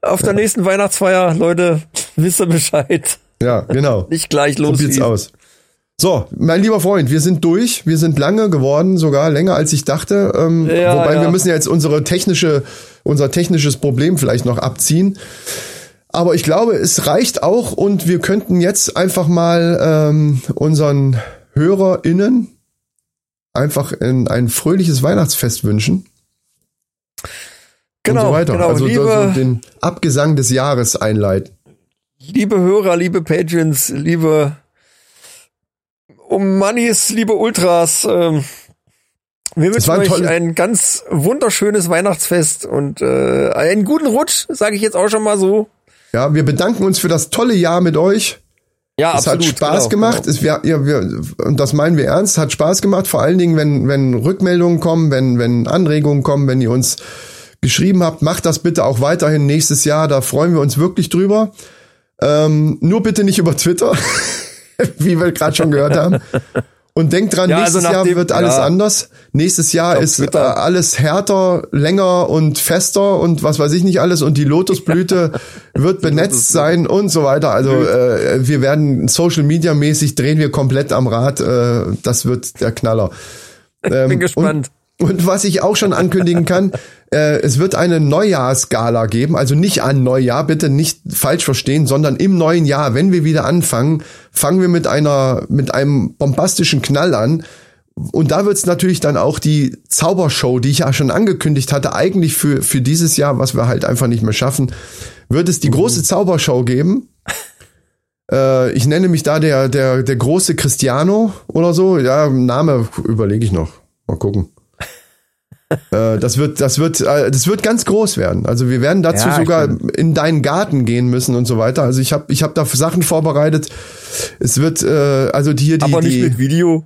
Auf der nächsten Weihnachtsfeier, Leute, wisst ihr Bescheid. ja, genau. Nicht gleich los. Probiert's aus. So, mein lieber Freund, wir sind durch. Wir sind lange geworden, sogar länger als ich dachte. Ähm, Ja, wobei ja. wir müssen ja jetzt unsere technische, unser technisches Problem vielleicht noch abziehen. Aber ich glaube, es reicht auch und wir könnten jetzt einfach mal ähm, unseren HörerInnen einfach in ein fröhliches Weihnachtsfest wünschen. Genau, und so weiter. genau. also liebe, den Abgesang des Jahres einleiten. liebe Hörer, liebe Patrons, liebe um Mannis, liebe Ultras, ähm, wir wünschen euch ein ganz wunderschönes Weihnachtsfest und äh, einen guten Rutsch, sage ich jetzt auch schon mal so. Ja, wir bedanken uns für das tolle Jahr mit euch. Ja, Es hat Spaß genau, gemacht. Genau. Es, wir, ja, wir, und das meinen wir ernst. Hat Spaß gemacht. Vor allen Dingen, wenn, wenn Rückmeldungen kommen, wenn, wenn Anregungen kommen, wenn ihr uns geschrieben habt, macht das bitte auch weiterhin nächstes Jahr. Da freuen wir uns wirklich drüber. Ähm, nur bitte nicht über Twitter, wie wir gerade schon gehört haben. Und denkt dran, Ja, nächstes also Jahr nachdem- wird alles ja. anders. Nächstes Jahr Auf ist äh, alles härter, länger und fester und was weiß ich nicht alles. Und die Lotusblüte wird benetzt sein und so weiter. Also äh, wir werden Social Media mäßig drehen wir komplett am Rad. Äh, das wird der Knaller. Ähm, bin gespannt. Und, was ich auch schon ankündigen kann, äh, es wird eine Neujahrsgala geben, also nicht an Neujahr, bitte nicht falsch verstehen, sondern im neuen Jahr, wenn wir wieder anfangen, fangen wir mit einer mit einem bombastischen Knall an. Und da wird's natürlich dann auch die Zaubershow, die ich ja schon angekündigt hatte, eigentlich für für dieses Jahr, was wir halt einfach nicht mehr schaffen, wird es die große Zaubershow geben. Äh, ich nenne mich da der der der große Cristiano oder so. Ja, Name überlege ich noch. Mal gucken. Äh, das wird, das wird, äh, das wird ganz groß werden. Also wir werden dazu Ja, sogar in deinen Garten gehen müssen und so weiter. Also ich habe, ich habe da Sachen vorbereitet. Es wird, äh, also die hier die, Aber nicht die, mit Video.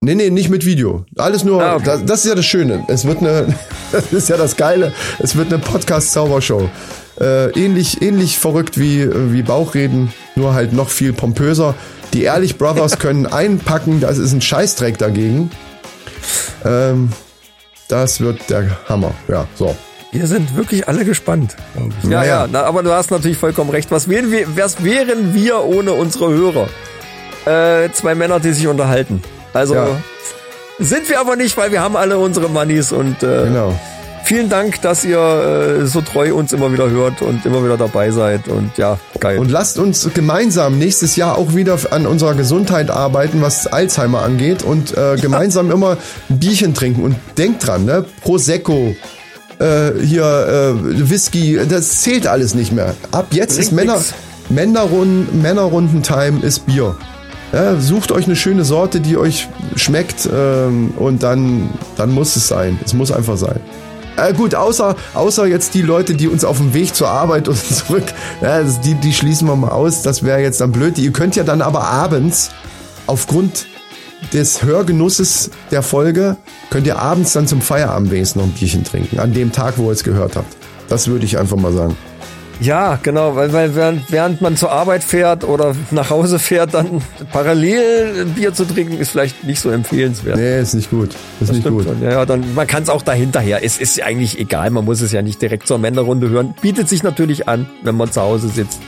nee, nee, nicht mit Video. Alles nur, Ah, okay. das, das ist ja das Schöne. Es wird eine, das ist ja das Geile. Es wird eine Podcast-Zaubershow. Äh, ähnlich, ähnlich verrückt wie, wie Bauchreden, nur halt noch viel pompöser. Die Ehrlich Brothers können einpacken, das ist ein Scheißdreck dagegen. Ähm, das wird der Hammer. Ja, so. Wir sind wirklich alle gespannt. Ja, Naja. ja, na, aber du hast natürlich vollkommen recht. Was wären wir, was wären wir ohne unsere Hörer? Äh, zwei Männer, die sich unterhalten. Also Ja. sind wir aber nicht, weil wir haben alle unsere Moneys und äh, Genau. Vielen Dank, dass ihr äh, so treu uns immer wieder hört und immer wieder dabei seid und ja, geil. Und lasst uns gemeinsam nächstes Jahr auch wieder an unserer Gesundheit arbeiten, was Alzheimer angeht und äh, gemeinsam immer ein Bierchen trinken. Und denkt dran, ne? Prosecco, äh, hier äh, Whisky, das zählt alles nicht mehr. Ab jetzt Bringt ist Männer. Männerrunden, Männerrunden-Time ist Bier. Ja, sucht euch eine schöne Sorte, die euch schmeckt ähm, und dann, dann muss es sein. Es muss einfach sein. Äh, gut, außer, außer jetzt die Leute, die uns auf dem Weg zur Arbeit und zurück, ja, die, die schließen wir mal aus. Das wäre jetzt dann blöd. Ihr könnt ja dann aber abends, aufgrund des Hörgenusses der Folge, könnt ihr abends dann zum Feierabend wenigstens noch ein Bierchen trinken. An dem Tag, wo ihr es gehört habt. Das würde ich einfach mal sagen. Ja, genau, weil, weil während, während man zur Arbeit fährt oder nach Hause fährt, dann parallel Bier zu trinken, ist vielleicht nicht so empfehlenswert. Nee, ist nicht gut. Ist nicht Stimmt gut. schon. Ja, ja, dann, man kann es auch dahinterher. Es ist ja eigentlich egal, man muss es ja nicht direkt zur Männerrunde hören. Bietet sich natürlich an, wenn man zu Hause sitzt.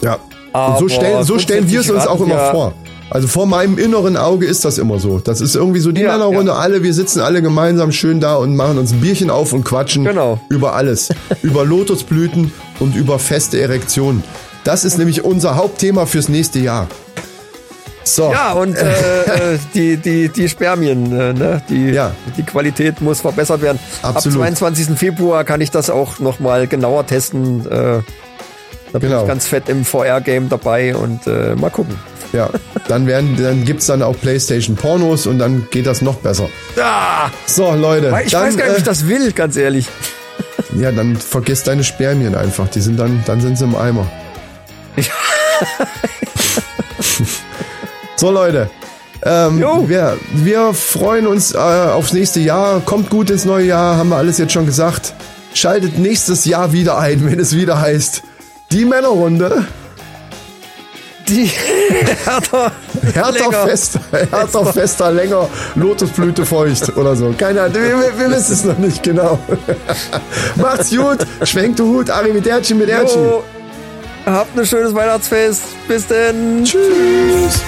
Ja. Und Aber so stellen, so stellen wir es uns auch immer wir- vor. Also vor meinem inneren Auge ist das immer so. Das ist irgendwie so die Ja, Männerrunde, alle, wir sitzen alle gemeinsam schön da und machen uns ein Bierchen auf und quatschen Genau. über alles. über Lotusblüten und über feste Erektionen. Das ist nämlich unser Hauptthema fürs nächste Jahr. So. Ja, und äh, äh, die, die, die Spermien, äh, ne? die, Ja. die Qualität muss verbessert werden. Absolut. Ab 22. Februar kann ich das auch nochmal genauer testen. Äh, da bin Genau. ich ganz fett im VR-Game dabei und äh, mal gucken. Ja, dann werden, dann gibt's dann auch PlayStation Pornos und dann geht das noch besser. Ah, So, Leute. ich dann, weiß gar nicht, ob äh, ich das will, ganz ehrlich. Ja, dann vergiss deine Spermien einfach. Die sind dann, dann sind sie im Eimer. so, Leute. Ähm, wir, wir freuen uns äh, aufs nächste Jahr. Kommt gut ins neue Jahr, haben wir alles jetzt schon gesagt. Schaltet nächstes Jahr wieder ein, wenn es wieder heißt. Die Männerrunde. Die Hertha, Hertha länger. fester, Hertha fester, länger, Lotusblüte feucht oder so. Keine Ahnung, wir, wir, wissen es noch nicht genau. Macht's gut, schwenkt den Hut, Arrivederci mit Erci. Habt ein schönes Weihnachtsfest. Bis denn. Tschüss.